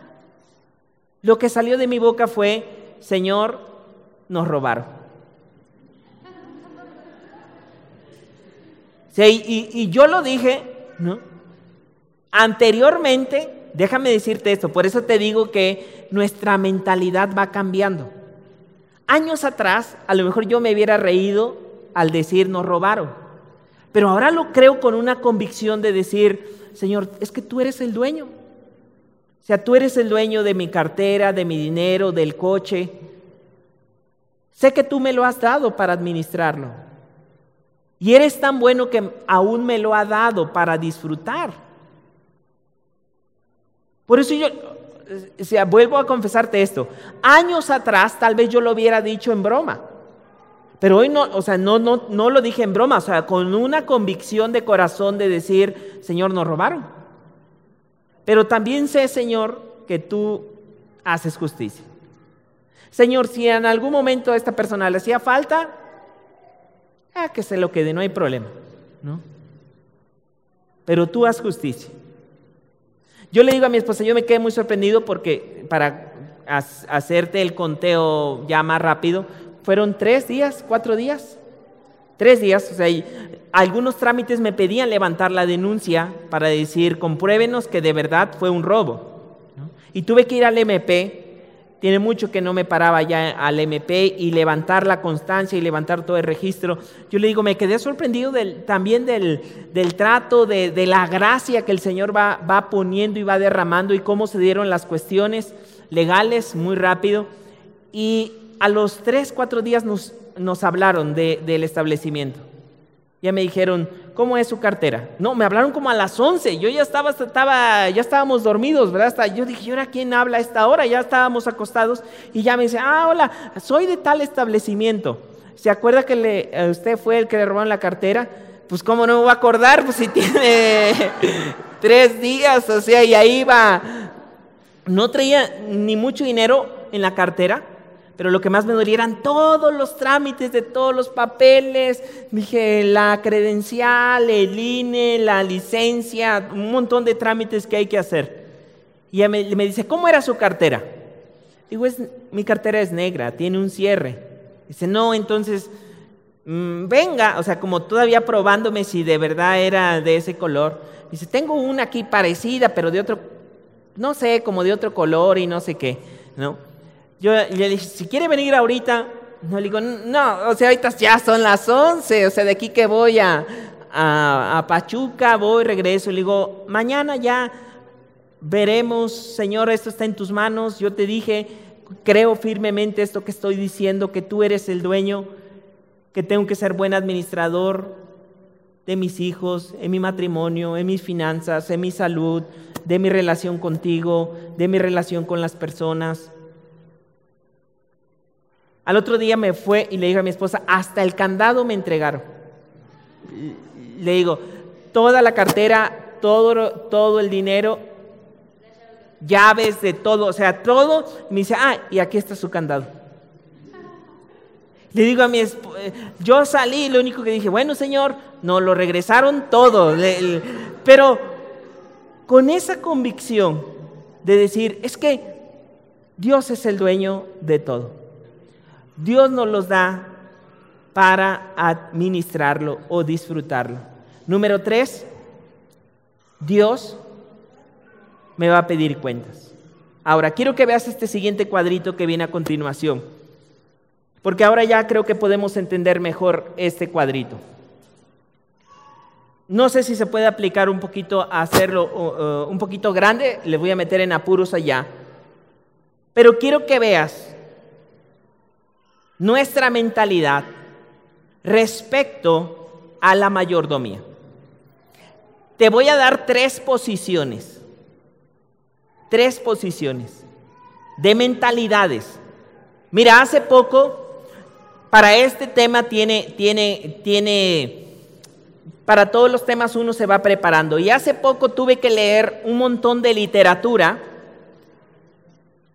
Lo que salió de mi boca fue, Señor, nos robaron. y, yo lo dije, ¿no? Anteriormente, déjame decirte esto, por eso te digo que nuestra mentalidad va cambiando. Años atrás, a lo mejor yo me hubiera reído al decir nos robaron, pero ahora lo creo con una convicción de decir, Señor, es que tú eres el dueño. O sea, tú eres el dueño de mi cartera, de mi dinero, del coche. Sé que tú me lo has dado para administrarlo. Y eres tan bueno que aún me lo ha dado para disfrutar. Por eso yo, o sea, vuelvo a confesarte esto. Años atrás tal vez yo lo hubiera dicho en broma. Pero hoy no, o sea, no, no, no lo dije en broma, o sea, con una convicción de corazón de decir, Señor, nos robaron. Pero también sé, Señor, que tú haces justicia. Señor, si en algún momento a esta persona le hacía falta, que se lo quede, no hay problema, ¿no? Pero tú haz justicia. Yo le digo a mi esposa, yo me quedé muy sorprendido porque para hacerte el conteo ya más rápido, fueron tres días, cuatro días. Tres días, o sea, algunos trámites me pedían levantar la denuncia para decir, compruébenos que de verdad fue un robo. Y tuve que ir al MP, tiene mucho que no me paraba ya al MP y levantar la constancia y levantar todo el registro. Yo le digo, me quedé sorprendido también del, trato, de, la gracia que el Señor va, va poniendo y va derramando y cómo se dieron las cuestiones legales muy rápido. Y a los tres, cuatro días nos, hablaron del establecimiento. Ya me dijeron, ¿cómo es su cartera? No, me hablaron como a las once. Yo ya estaba, ya estábamos dormidos, ¿verdad? Yo dije, ¿y ahora quién habla a esta hora? Ya estábamos acostados y ya me dice, ah, hola, soy de tal establecimiento. ¿Se acuerda que usted fue el que le robaron la cartera? Pues cómo no me voy a acordar, pues si tiene tres días, o sea, y ahí va. No traía ni mucho dinero en la cartera, pero lo que más me dolía eran todos los trámites de todos los papeles. Dije, la credencial, el INE, la licencia, un montón de trámites que hay que hacer. Y ella me, dice, ¿cómo era su cartera? Digo, es, mi cartera es negra, tiene un cierre. Dice, no, entonces, mm, venga, o sea, como todavía probándome si de verdad era de ese color. Dice, tengo una aquí parecida, pero de otro, no sé, como de otro color y no sé qué, ¿no? Yo le dije, si quiere venir ahorita, no le digo, no, o sea, ahorita ya son las 11, o sea, de aquí que voy a, a, Pachuca, voy, regreso, le digo, mañana ya veremos, Señor, esto está en tus manos, yo te dije, creo firmemente esto que estoy diciendo, que tú eres el dueño, que tengo que ser buen administrador de mis hijos, en mi matrimonio, en mis finanzas, en mi salud, de mi relación contigo, de mi relación con las personas. Al otro día me fue y le dije a mi esposa, hasta el candado me entregaron. Le digo, toda la cartera, todo, todo el dinero, llaves de todo, o sea, todo. me dice, ah, y aquí está su candado. Le digo a mi esposa, yo salí, lo único que dije, bueno, señor, nos lo regresaron todo. Pero con esa convicción de decir, es que Dios es el dueño de todo. Dios nos los da para administrarlo o disfrutarlo. Número tres, Dios me va a pedir cuentas. Ahora, quiero que veas este siguiente cuadrito que viene a continuación, porque ahora ya creo que podemos entender mejor este cuadrito. No sé si se puede aplicar un poquito a hacerlo un poquito grande, le voy a meter en apuros allá, pero quiero que veas nuestra mentalidad respecto a la mayordomía. Te voy a dar tres posiciones, tres posiciones de mentalidades. Mira, hace poco, para este tema tiene, tiene, tiene, para todos los temas uno se va preparando. Y hace poco tuve que leer un montón de literatura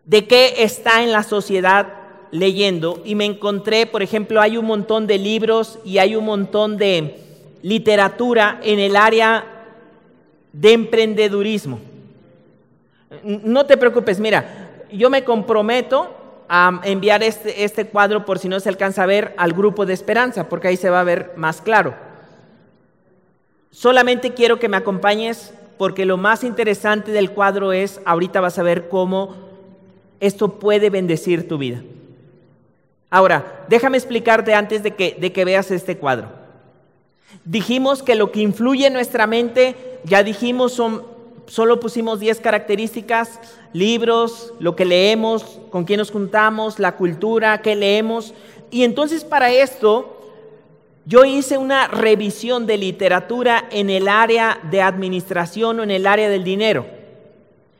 de qué está en la sociedad leyendo y me encontré, por ejemplo, hay un montón de libros y hay un montón de literatura en el área de emprendedurismo. No te preocupes, mira, yo me comprometo a enviar este, este cuadro por si no se alcanza a ver al grupo de esperanza, porque ahí se va a ver más claro. Solamente quiero que me acompañes porque lo más interesante del cuadro es, ahorita vas a ver cómo esto puede bendecir tu vida. Ahora, déjame explicarte antes de que, de que veas este cuadro. Dijimos que lo que influye en nuestra mente, ya dijimos, son, solo pusimos 10 características, libros, lo que leemos, con quién nos juntamos, la cultura, qué leemos. Y entonces para esto, yo hice una revisión de literatura en el área de administración o en el área del dinero.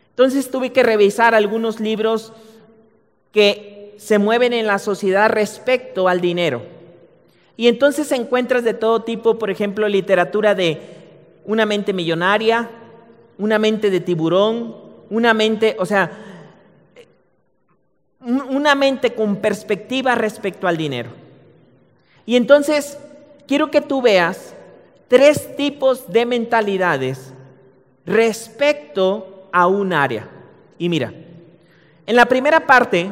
Entonces tuve que revisar algunos libros que se mueven en la sociedad respecto al dinero. Y entonces encuentras de todo tipo, por ejemplo, literatura de una mente millonaria, una mente de tiburón, una mente, o sea, una mente con perspectiva respecto al dinero. Y entonces quiero que tú veas tres tipos de mentalidades respecto a un área. Y mira, en la primera parte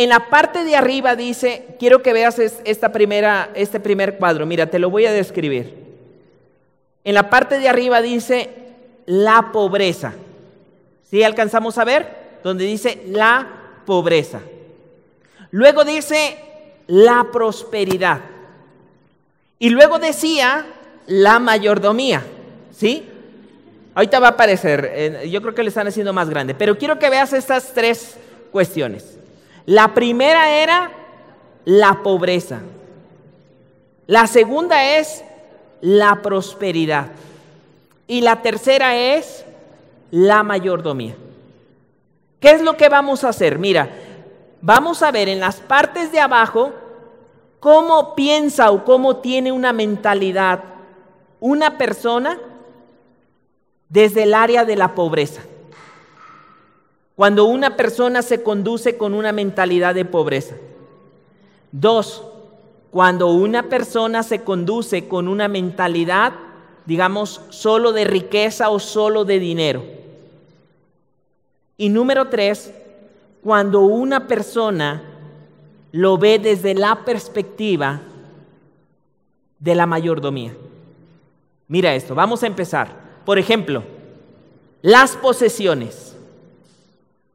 En la parte de arriba dice, quiero que veas esta primera, este primer cuadro, mira, te lo voy a describir. En la parte de arriba dice la pobreza. ¿Sí alcanzamos a ver? Donde dice la pobreza. Luego dice la prosperidad. Y luego decía la mayordomía. ¿Sí? Ahorita va a aparecer, yo creo que le están haciendo más grande, pero quiero que veas estas tres cuestiones. La primera era la pobreza. La segunda es la prosperidad. Y la tercera es la mayordomía. ¿Qué es lo que vamos a hacer? Mira, vamos a ver en las partes de abajo cómo piensa o cómo tiene una mentalidad una persona desde el área de la pobreza. Cuando una persona se conduce con una mentalidad de pobreza. Dos, cuando una persona se conduce con una mentalidad, digamos, solo de riqueza o solo de dinero. Y número tres, cuando una persona lo ve desde la perspectiva de la mayordomía. Mira esto, vamos a empezar. Por ejemplo, las posesiones.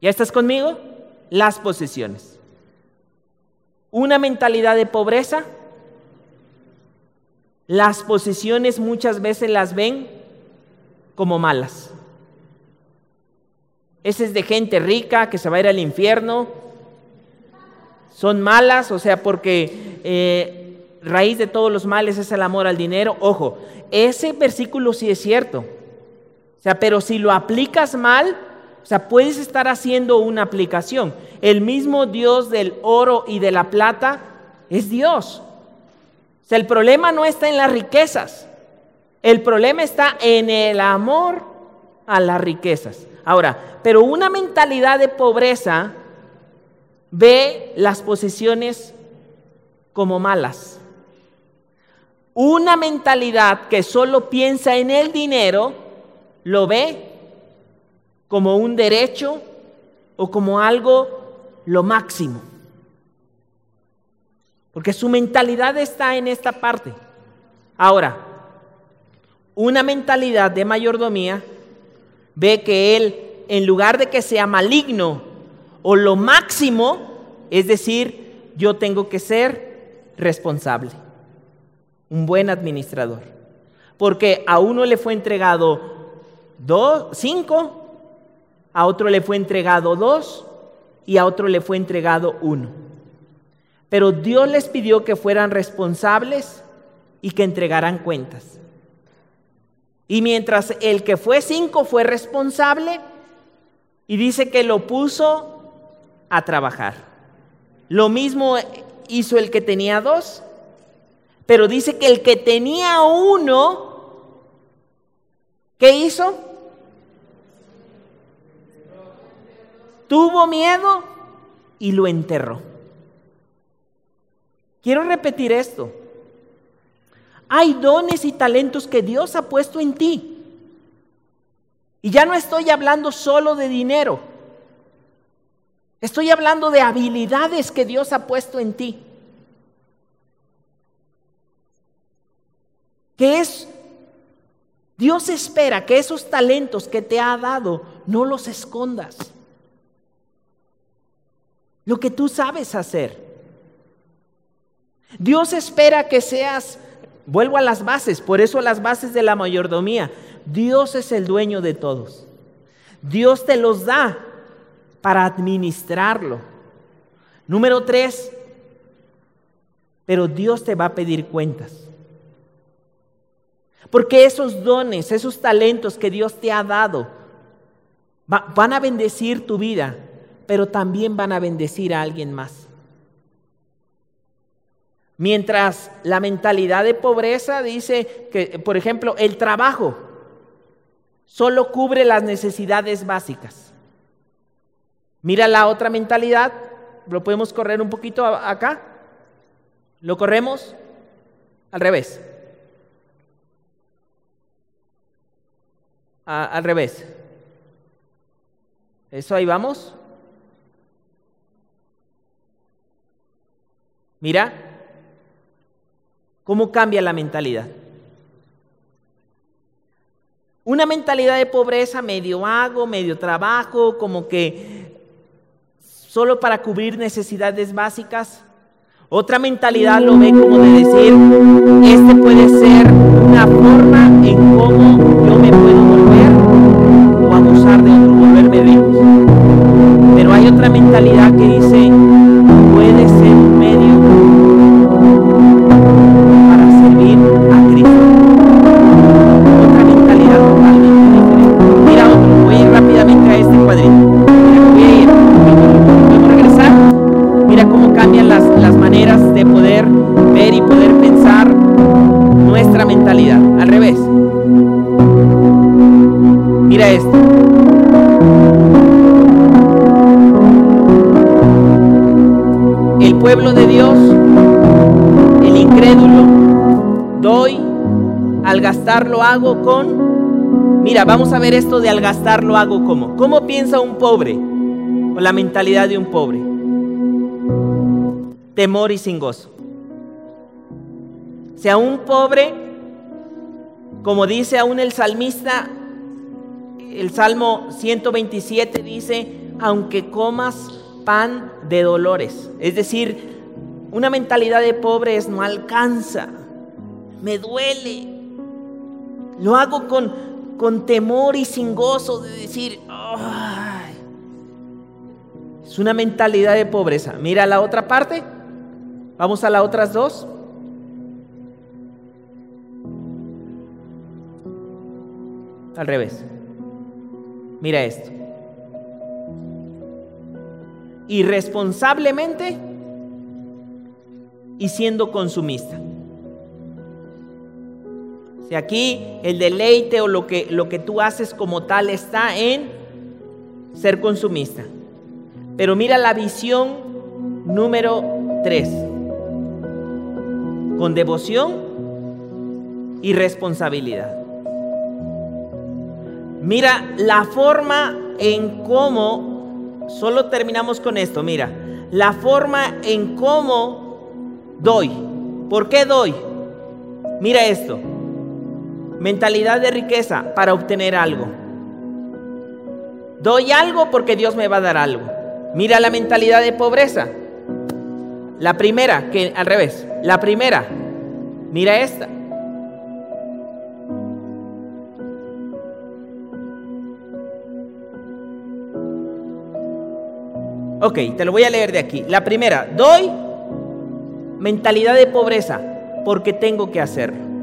¿Ya estás conmigo? Las posesiones. Una mentalidad de pobreza. Las posesiones muchas veces las ven como malas. Ese es de gente rica que se va a ir al infierno. Son malas, o sea, porque eh, raíz de todos los males es el amor al dinero. Ojo, ese versículo sí es cierto. O sea, pero si lo aplicas mal, o sea, puedes estar haciendo una aplicación. El mismo Dios del oro y de la plata es Dios. O sea, el problema no está en las riquezas. El problema está en el amor a las riquezas. Ahora, pero una mentalidad de pobreza ve las posesiones como malas. Una mentalidad que solo piensa en el dinero lo ve como un derecho o como algo lo máximo. Porque su mentalidad está en esta parte. Ahora, una mentalidad de mayordomía ve que él, en lugar de que sea maligno o lo máximo, es decir, yo tengo que ser responsable, un buen administrador. Porque a uno le fue entregado dos, cinco a otro le fue entregado dos y a otro le fue entregado uno. Pero Dios les pidió que fueran responsables y que entregaran cuentas. Y mientras el que fue cinco fue responsable y dice que lo puso a trabajar. Lo mismo hizo el que tenía dos, pero dice que el que tenía uno, ¿qué hizo? Tuvo miedo y lo enterró. Quiero repetir esto. Hay dones y talentos que Dios ha puesto en ti. Y ya no estoy hablando solo de dinero. Estoy hablando de habilidades que Dios ha puesto en ti. Que es, Dios espera que esos talentos que te ha dado no los escondas lo que tú sabes hacer. Dios espera que seas, vuelvo a las bases, por eso las bases de la mayordomía. Dios es el dueño de todos. Dios te los da para administrarlo. Número tres, pero Dios te va a pedir cuentas. Porque esos dones, esos talentos que Dios te ha dado, van a bendecir tu vida pero también van a bendecir a alguien más. Mientras la mentalidad de pobreza dice que, por ejemplo, el trabajo solo cubre las necesidades básicas. Mira la otra mentalidad, lo podemos correr un poquito acá. ¿Lo corremos? Al revés. al revés. Eso ahí vamos. Mira, ¿cómo cambia la mentalidad? Una mentalidad de pobreza, medio hago, medio trabajo, como que solo para cubrir necesidades básicas. Otra mentalidad lo ve como de decir, este puede ser una forma en cómo yo me puedo volver o abusar de otro, volverme lejos. Pero hay otra mentalidad que dice, lo hago con... Mira, vamos a ver esto de al gastar lo hago como. ¿Cómo piensa un pobre? Con la mentalidad de un pobre. Temor y sin gozo. O sea, un pobre, como dice aún el salmista, el Salmo 127 dice, aunque comas pan de dolores. Es decir, una mentalidad de pobre es no alcanza, me duele. Lo hago con, con temor y sin gozo de decir, es una mentalidad de pobreza. Mira la otra parte. Vamos a las otras dos. Al revés. Mira esto. Irresponsablemente y siendo consumista. Si aquí el deleite o lo que, lo que tú haces como tal está en ser consumista. Pero mira la visión número 3. Con devoción y responsabilidad. Mira la forma en cómo, solo terminamos con esto, mira, la forma en cómo doy. ¿Por qué doy? Mira esto. Mentalidad de riqueza para obtener algo. Doy algo porque Dios me va a dar algo. Mira la mentalidad de pobreza. La primera, que al revés, la primera, mira esta. Ok, te lo voy a leer de aquí. La primera, doy mentalidad de pobreza porque tengo que hacerlo.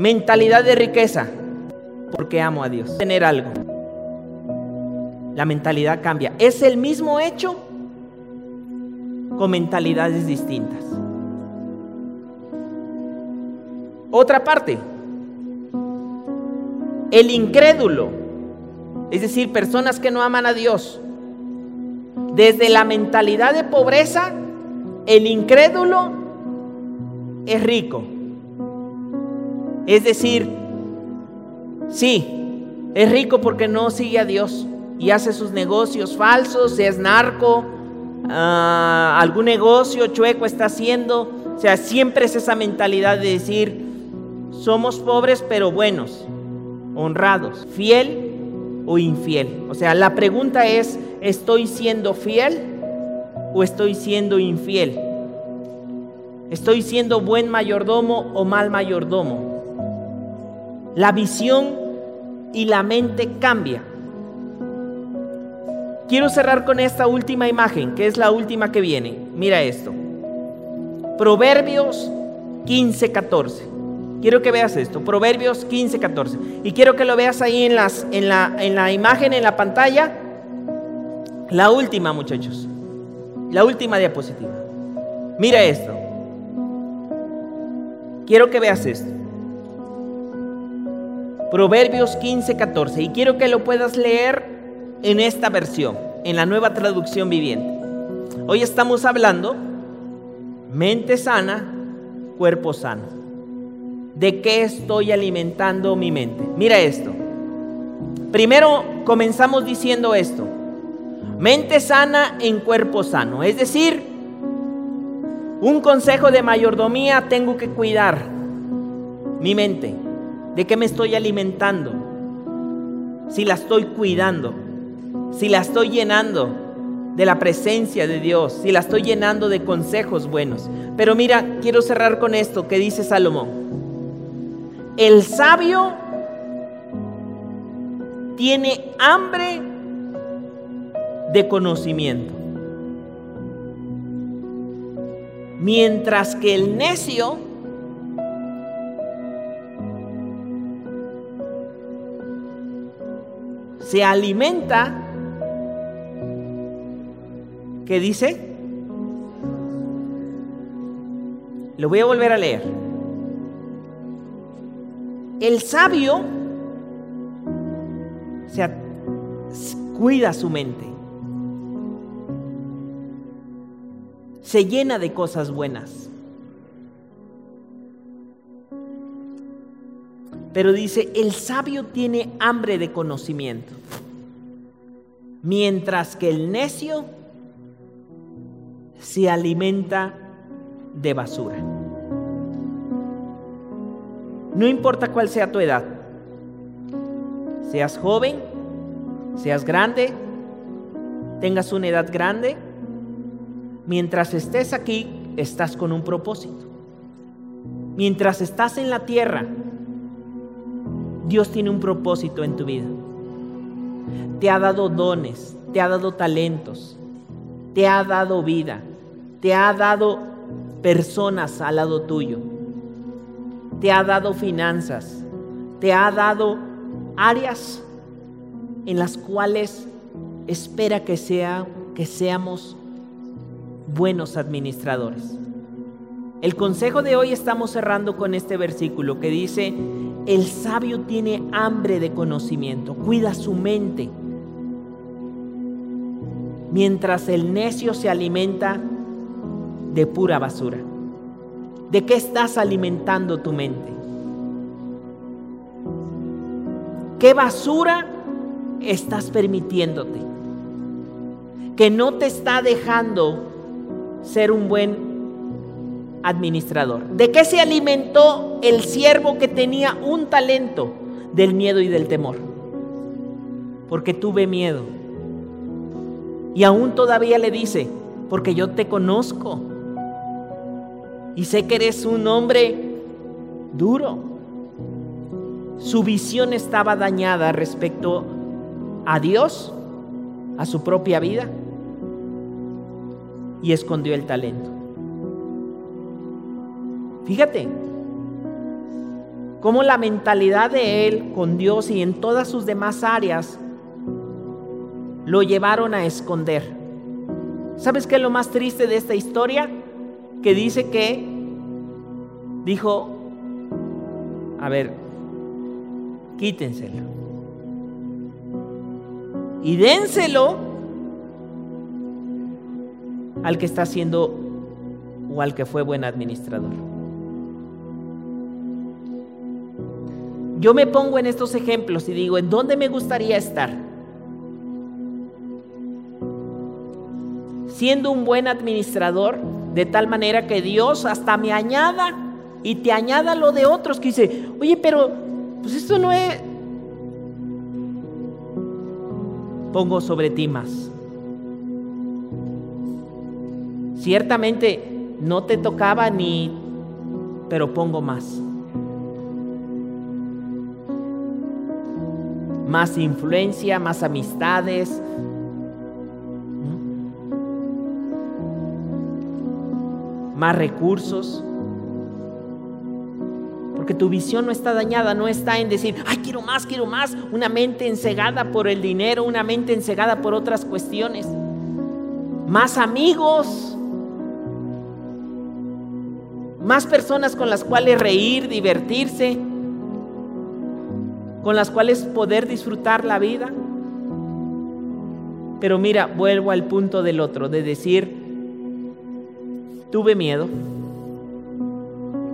Mentalidad de riqueza porque amo a Dios. Tener algo. La mentalidad cambia. Es el mismo hecho con mentalidades distintas. Otra parte. El incrédulo, es decir, personas que no aman a Dios, desde la mentalidad de pobreza, el incrédulo es rico. Es decir, sí, es rico porque no sigue a Dios y hace sus negocios falsos, es narco, ah, algún negocio chueco está haciendo. O sea, siempre es esa mentalidad de decir, somos pobres pero buenos, honrados, fiel o infiel. O sea, la pregunta es, ¿estoy siendo fiel o estoy siendo infiel? ¿Estoy siendo buen mayordomo o mal mayordomo? La visión y la mente cambia. Quiero cerrar con esta última imagen, que es la última que viene. Mira esto. Proverbios 15, 14. Quiero que veas esto, Proverbios 15, 14. Y quiero que lo veas ahí en, en, la, en la imagen, en la pantalla. La última, muchachos. La última diapositiva. Mira esto. Quiero que veas esto. Proverbios 15, 14. Y quiero que lo puedas leer en esta versión, en la nueva traducción viviente. Hoy estamos hablando mente sana, cuerpo sano. ¿De qué estoy alimentando mi mente? Mira esto. Primero comenzamos diciendo esto. Mente sana en cuerpo sano. Es decir, un consejo de mayordomía, tengo que cuidar mi mente. ¿De qué me estoy alimentando? Si la estoy cuidando, si la estoy llenando de la presencia de Dios, si la estoy llenando de consejos buenos. Pero mira, quiero cerrar con esto que dice Salomón. El sabio tiene hambre de conocimiento. Mientras que el necio se alimenta, ¿qué dice? Lo voy a volver a leer. El sabio se cuida su mente. Se llena de cosas buenas. Pero dice, el sabio tiene hambre de conocimiento, mientras que el necio se alimenta de basura. No importa cuál sea tu edad, seas joven, seas grande, tengas una edad grande, mientras estés aquí, estás con un propósito. Mientras estás en la tierra, Dios tiene un propósito en tu vida. Te ha dado dones, te ha dado talentos, te ha dado vida, te ha dado personas al lado tuyo, te ha dado finanzas, te ha dado áreas en las cuales espera que, sea, que seamos buenos administradores. El consejo de hoy estamos cerrando con este versículo que dice, el sabio tiene hambre de conocimiento, cuida su mente, mientras el necio se alimenta de pura basura. ¿De qué estás alimentando tu mente? ¿Qué basura estás permitiéndote? Que no te está dejando ser un buen administrador. ¿De qué se alimentó el siervo que tenía un talento? Del miedo y del temor. Porque tuve miedo. Y aún todavía le dice, porque yo te conozco. Y sé que eres un hombre duro. Su visión estaba dañada respecto a Dios, a su propia vida, y escondió el talento. Fíjate cómo la mentalidad de él con Dios y en todas sus demás áreas lo llevaron a esconder. ¿Sabes qué es lo más triste de esta historia? que dice que dijo, a ver, quítenselo. Y dénselo al que está haciendo o al que fue buen administrador. Yo me pongo en estos ejemplos y digo, ¿en dónde me gustaría estar? Siendo un buen administrador, de tal manera que Dios hasta me añada y te añada lo de otros que dice, oye, pero pues esto no es... Pongo sobre ti más. Ciertamente no te tocaba ni, pero pongo más. Más influencia, más amistades, más recursos. Porque tu visión no está dañada, no está en decir, ay, quiero más, quiero más. Una mente ensegada por el dinero, una mente ensegada por otras cuestiones. Más amigos, más personas con las cuales reír, divertirse, con las cuales poder disfrutar la vida. Pero mira, vuelvo al punto del otro, de decir, tuve miedo,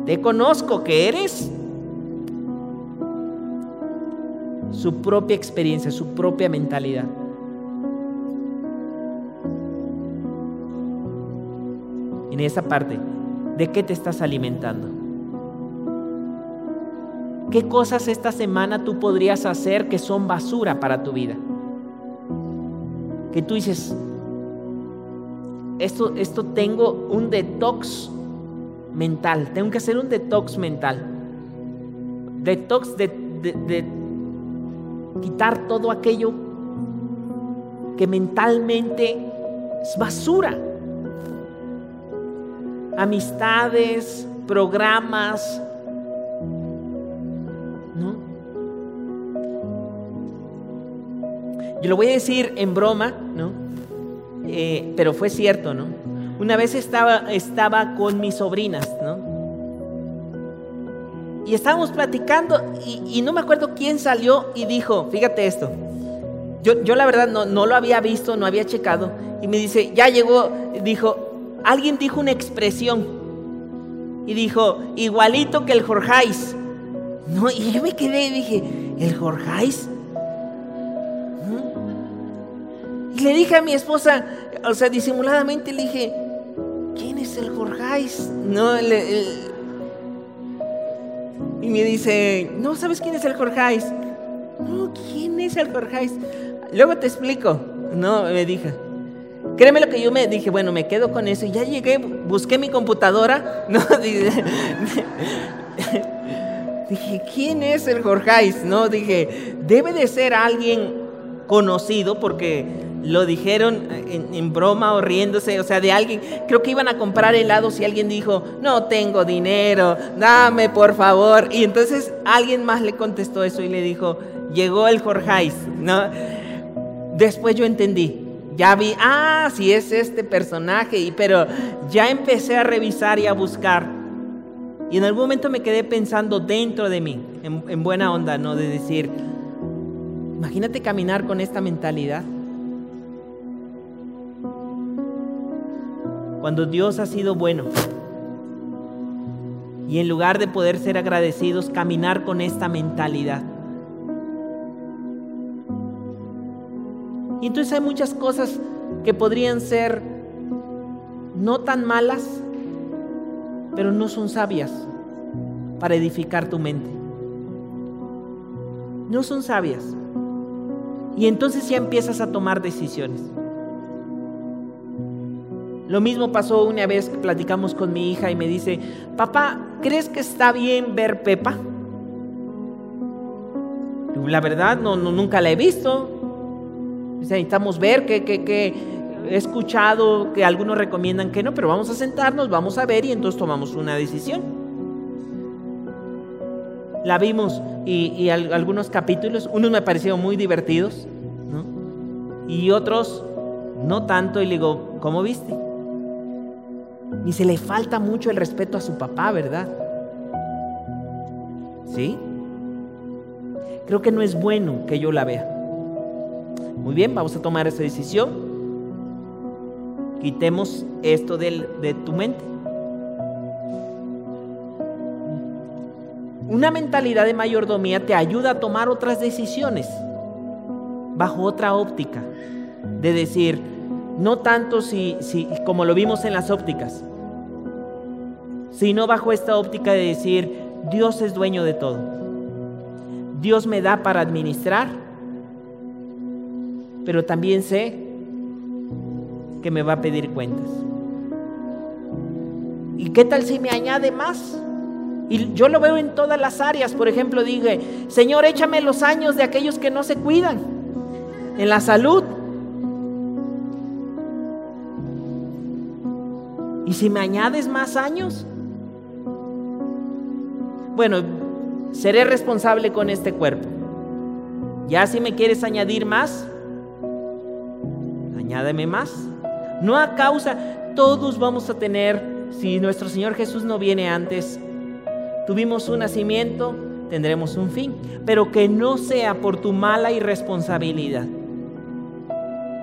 te conozco que eres su propia experiencia, su propia mentalidad. En esa parte, ¿de qué te estás alimentando? ¿Qué cosas esta semana tú podrías hacer que son basura para tu vida? Que tú dices, esto, esto tengo un detox mental, tengo que hacer un detox mental. Detox de, de quitar todo aquello que mentalmente es basura. Amistades, programas, Yo lo voy a decir en broma, ¿no? Eh, pero fue cierto, ¿no? Una vez estaba, estaba con mis sobrinas, ¿no? Y estábamos platicando y, no me acuerdo quién salió y dijo, fíjate esto, yo, yo la verdad no, no, lo había visto, no había checado, y me dice, ya llegó, dijo, alguien dijo una expresión y dijo, igualito que el Jorgeis. No, y yo me quedé y dije, ¿el Jorgeis? Le dije a mi esposa, o sea, disimuladamente le dije, ¿quién es el Jorgeis? No, y me dice, no, ¿sabes quién es el Jorgeis? No, ¿quién es el Jorgeis? Luego te explico. No, me dije. Créeme lo que yo me dije, bueno, me quedo con eso. Y ya llegué, busqué mi computadora. No, dije, dije ¿quién es el Jorgeis? No, dije, debe de ser alguien conocido porque lo dijeron en, broma o riéndose, o sea, de alguien, creo que iban a comprar helados y alguien dijo, no tengo dinero, dame por favor. Y entonces alguien más le contestó eso y le dijo, llegó el Jorgeis, ¿no? Después yo entendí, ya vi, ah, sí es este personaje, y, pero ya empecé a revisar y a buscar. Y en algún momento me quedé pensando dentro de mí, en buena onda, ¿no? De decir, imagínate caminar con esta mentalidad. Cuando Dios ha sido bueno. Y en lugar de poder ser agradecidos, caminar con esta mentalidad. Y entonces hay muchas cosas que podrían ser no tan malas, pero no son sabias para edificar tu mente. No son sabias. Y entonces ya empiezas a tomar decisiones. Lo mismo pasó una vez que platicamos con mi hija y me dice, papá, ¿crees que está bien ver Pepa? La verdad, no, nunca la he visto. Necesitamos ver que, que, he escuchado que algunos recomiendan que no, pero vamos a sentarnos, vamos a ver y entonces tomamos una decisión. La vimos y, algunos capítulos, unos me parecieron muy divertidos, y otros no tanto, y le digo, ¿cómo viste? Y se le falta mucho el respeto a su papá, ¿verdad? ¿Sí? Creo que no es bueno que yo la vea. Muy bien, vamos a tomar esa decisión. Quitemos esto de tu mente. Una mentalidad de mayordomía te ayuda a tomar otras decisiones bajo otra óptica. De decir, no tanto si, si, como lo vimos en las ópticas, sino bajo esta óptica de decir, Dios es dueño de todo. Dios me da para administrar, pero también sé que me va a pedir cuentas. ¿Y qué tal si me añade más? Y yo lo veo en todas las áreas. Por ejemplo, dije, Señor, échame los años de aquellos que no se cuidan. En la salud, ¿Y si me añades más años? Bueno, seré responsable con este cuerpo. Ya si me quieres añadir más, añádeme más. No a causa, todos vamos a tener, si nuestro Señor Jesús no viene antes, tuvimos un nacimiento, tendremos un fin, pero que no sea por tu mala irresponsabilidad.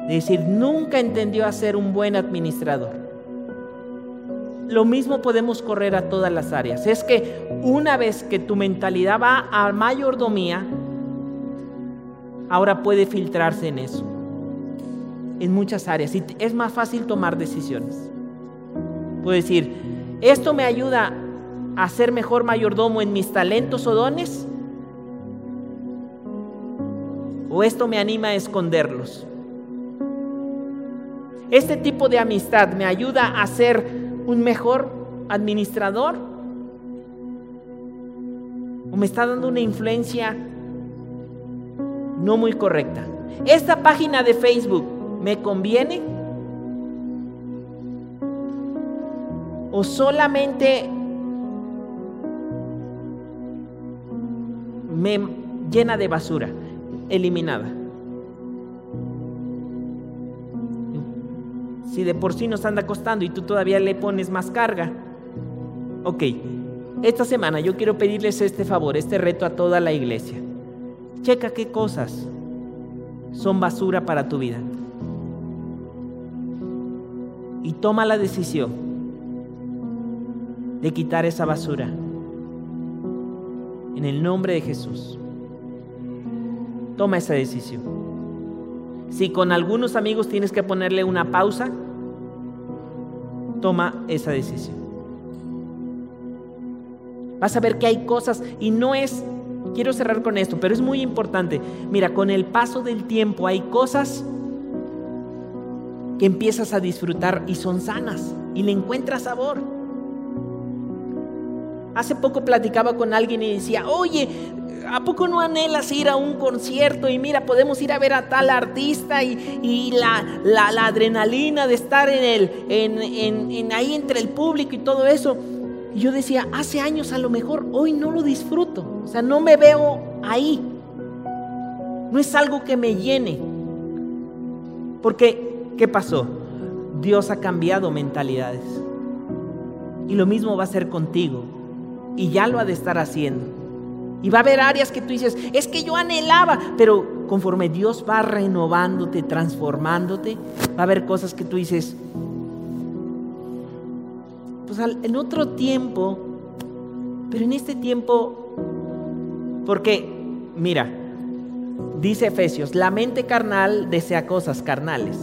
Es decir, nunca entendió a ser un buen administrador lo mismo podemos correr a todas las áreas. Es que una vez que tu mentalidad va a mayordomía, ahora puede filtrarse en eso, en muchas áreas, y es más fácil tomar decisiones. Puedo decir, ¿esto me ayuda a ser mejor mayordomo en mis talentos o dones? ¿O esto me anima a esconderlos? ¿Este tipo de amistad me ayuda a ser un mejor administrador? ¿O me está dando una influencia no muy correcta? ¿Esta página de Facebook me conviene? ¿O solamente me llena de basura, eliminada? Si de por sí nos anda costando y tú todavía le pones más carga. Ok, esta semana yo quiero pedirles este favor, este reto a toda la iglesia. Checa qué cosas son basura para tu vida. Y toma la decisión de quitar esa basura. En el nombre de Jesús. Toma esa decisión. Si con algunos amigos tienes que ponerle una pausa, toma esa decisión. Vas a ver que hay cosas y no es, quiero cerrar con esto, pero es muy importante. Mira, con el paso del tiempo hay cosas que empiezas a disfrutar y son sanas y le encuentras sabor. Hace poco platicaba con alguien y decía, oye, ¿a poco no anhelas ir a un concierto? Y mira, podemos ir a ver a tal artista y, la, adrenalina de estar en el, en, ahí entre el público y todo eso. Y yo decía, hace años a lo mejor, hoy no lo disfruto. O sea, no me veo ahí. No es algo que me llene. Porque, ¿qué pasó? Dios ha cambiado mentalidades. Y lo mismo va a ser contigo. Y ya lo ha de estar haciendo. Y va a haber áreas que tú dices, es que yo anhelaba, pero conforme Dios va renovándote, transformándote, va a haber cosas que tú dices, pues en otro tiempo, pero en este tiempo, porque, mira, dice Efesios, la mente carnal desea cosas carnales,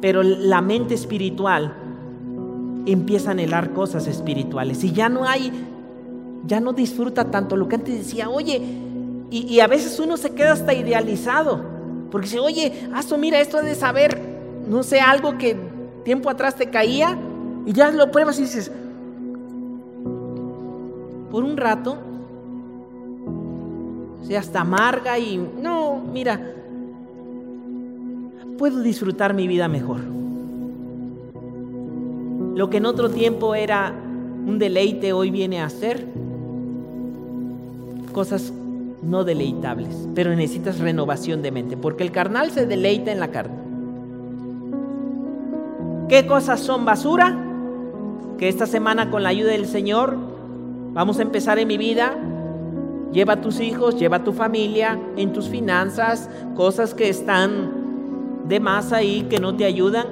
pero la mente espiritual empieza a anhelar cosas espirituales. Y ya no hay ya no disfruta tanto lo que antes decía, oye, y, a veces uno se queda hasta idealizado, porque dice, oye, Aso, mira, esto de saber, no sé, algo que tiempo atrás te caía, y ya lo pruebas y dices, por un rato, se hasta amarga y no, mira, puedo disfrutar mi vida mejor. Lo que en otro tiempo era un deleite, hoy viene a ser cosas no deleitables, pero necesitas renovación de mente, porque el carnal se deleita en la carne. ¿Qué cosas son basura? Que esta semana con la ayuda del Señor vamos a empezar en mi vida. Lleva a tus hijos, lleva a tu familia, en tus finanzas, cosas que están de más ahí, que no te ayudan,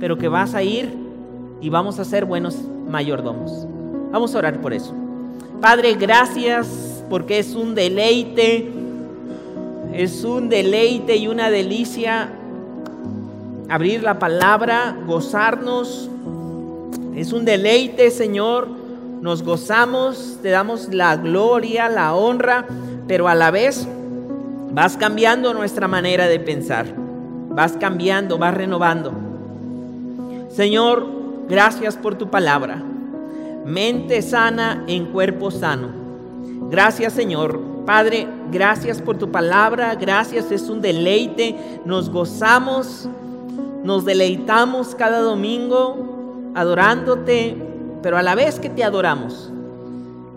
pero que vas a ir y vamos a ser buenos mayordomos. Vamos a orar por eso. Padre, gracias porque es un deleite, es un deleite y una delicia abrir la palabra, gozarnos. Es un deleite, Señor. Nos gozamos, te damos la gloria, la honra, pero a la vez vas cambiando nuestra manera de pensar. Vas cambiando, vas renovando. Señor, gracias por tu palabra mente sana en cuerpo sano. Gracias Señor. Padre, gracias por tu palabra, gracias, es un deleite, nos gozamos, nos deleitamos cada domingo adorándote, pero a la vez que te adoramos,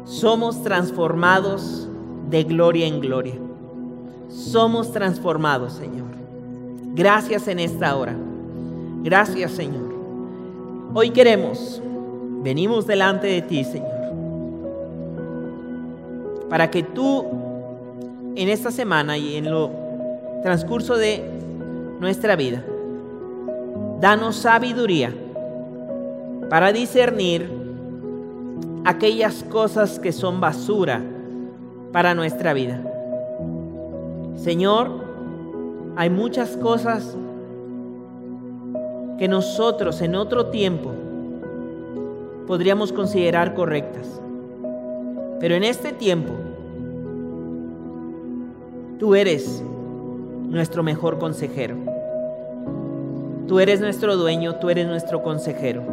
somos transformados de gloria en gloria. Somos transformados, Señor. Gracias en esta hora. Gracias, Señor. Hoy queremos venimos delante de ti, Señor, para que tú en esta semana y en lo transcurso de nuestra vida, danos sabiduría para discernir aquellas cosas que son basura para nuestra vida. Señor, hay muchas cosas que nosotros en otro tiempo podríamos considerar correctas. Pero en este tiempo, tú eres nuestro mejor consejero. Tú eres nuestro dueño, tú eres nuestro consejero.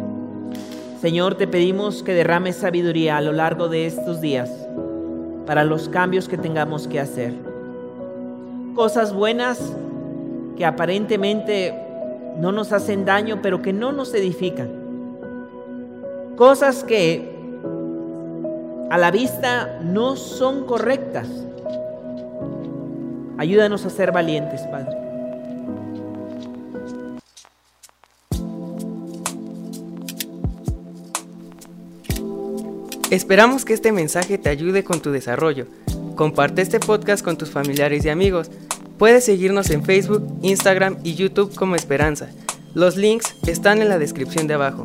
Señor, te pedimos que derrames sabiduría a lo largo de estos días para los cambios que tengamos que hacer. Cosas buenas que aparentemente no nos hacen daño, pero que no nos edifican. Cosas que a la vista no son correctas. Ayúdanos a ser valientes, Padre. Esperamos que este mensaje te ayude con tu desarrollo. Comparte este podcast con tus familiares y amigos. Puedes seguirnos en Facebook, Instagram y YouTube como Esperanza. Los links están en la descripción de abajo.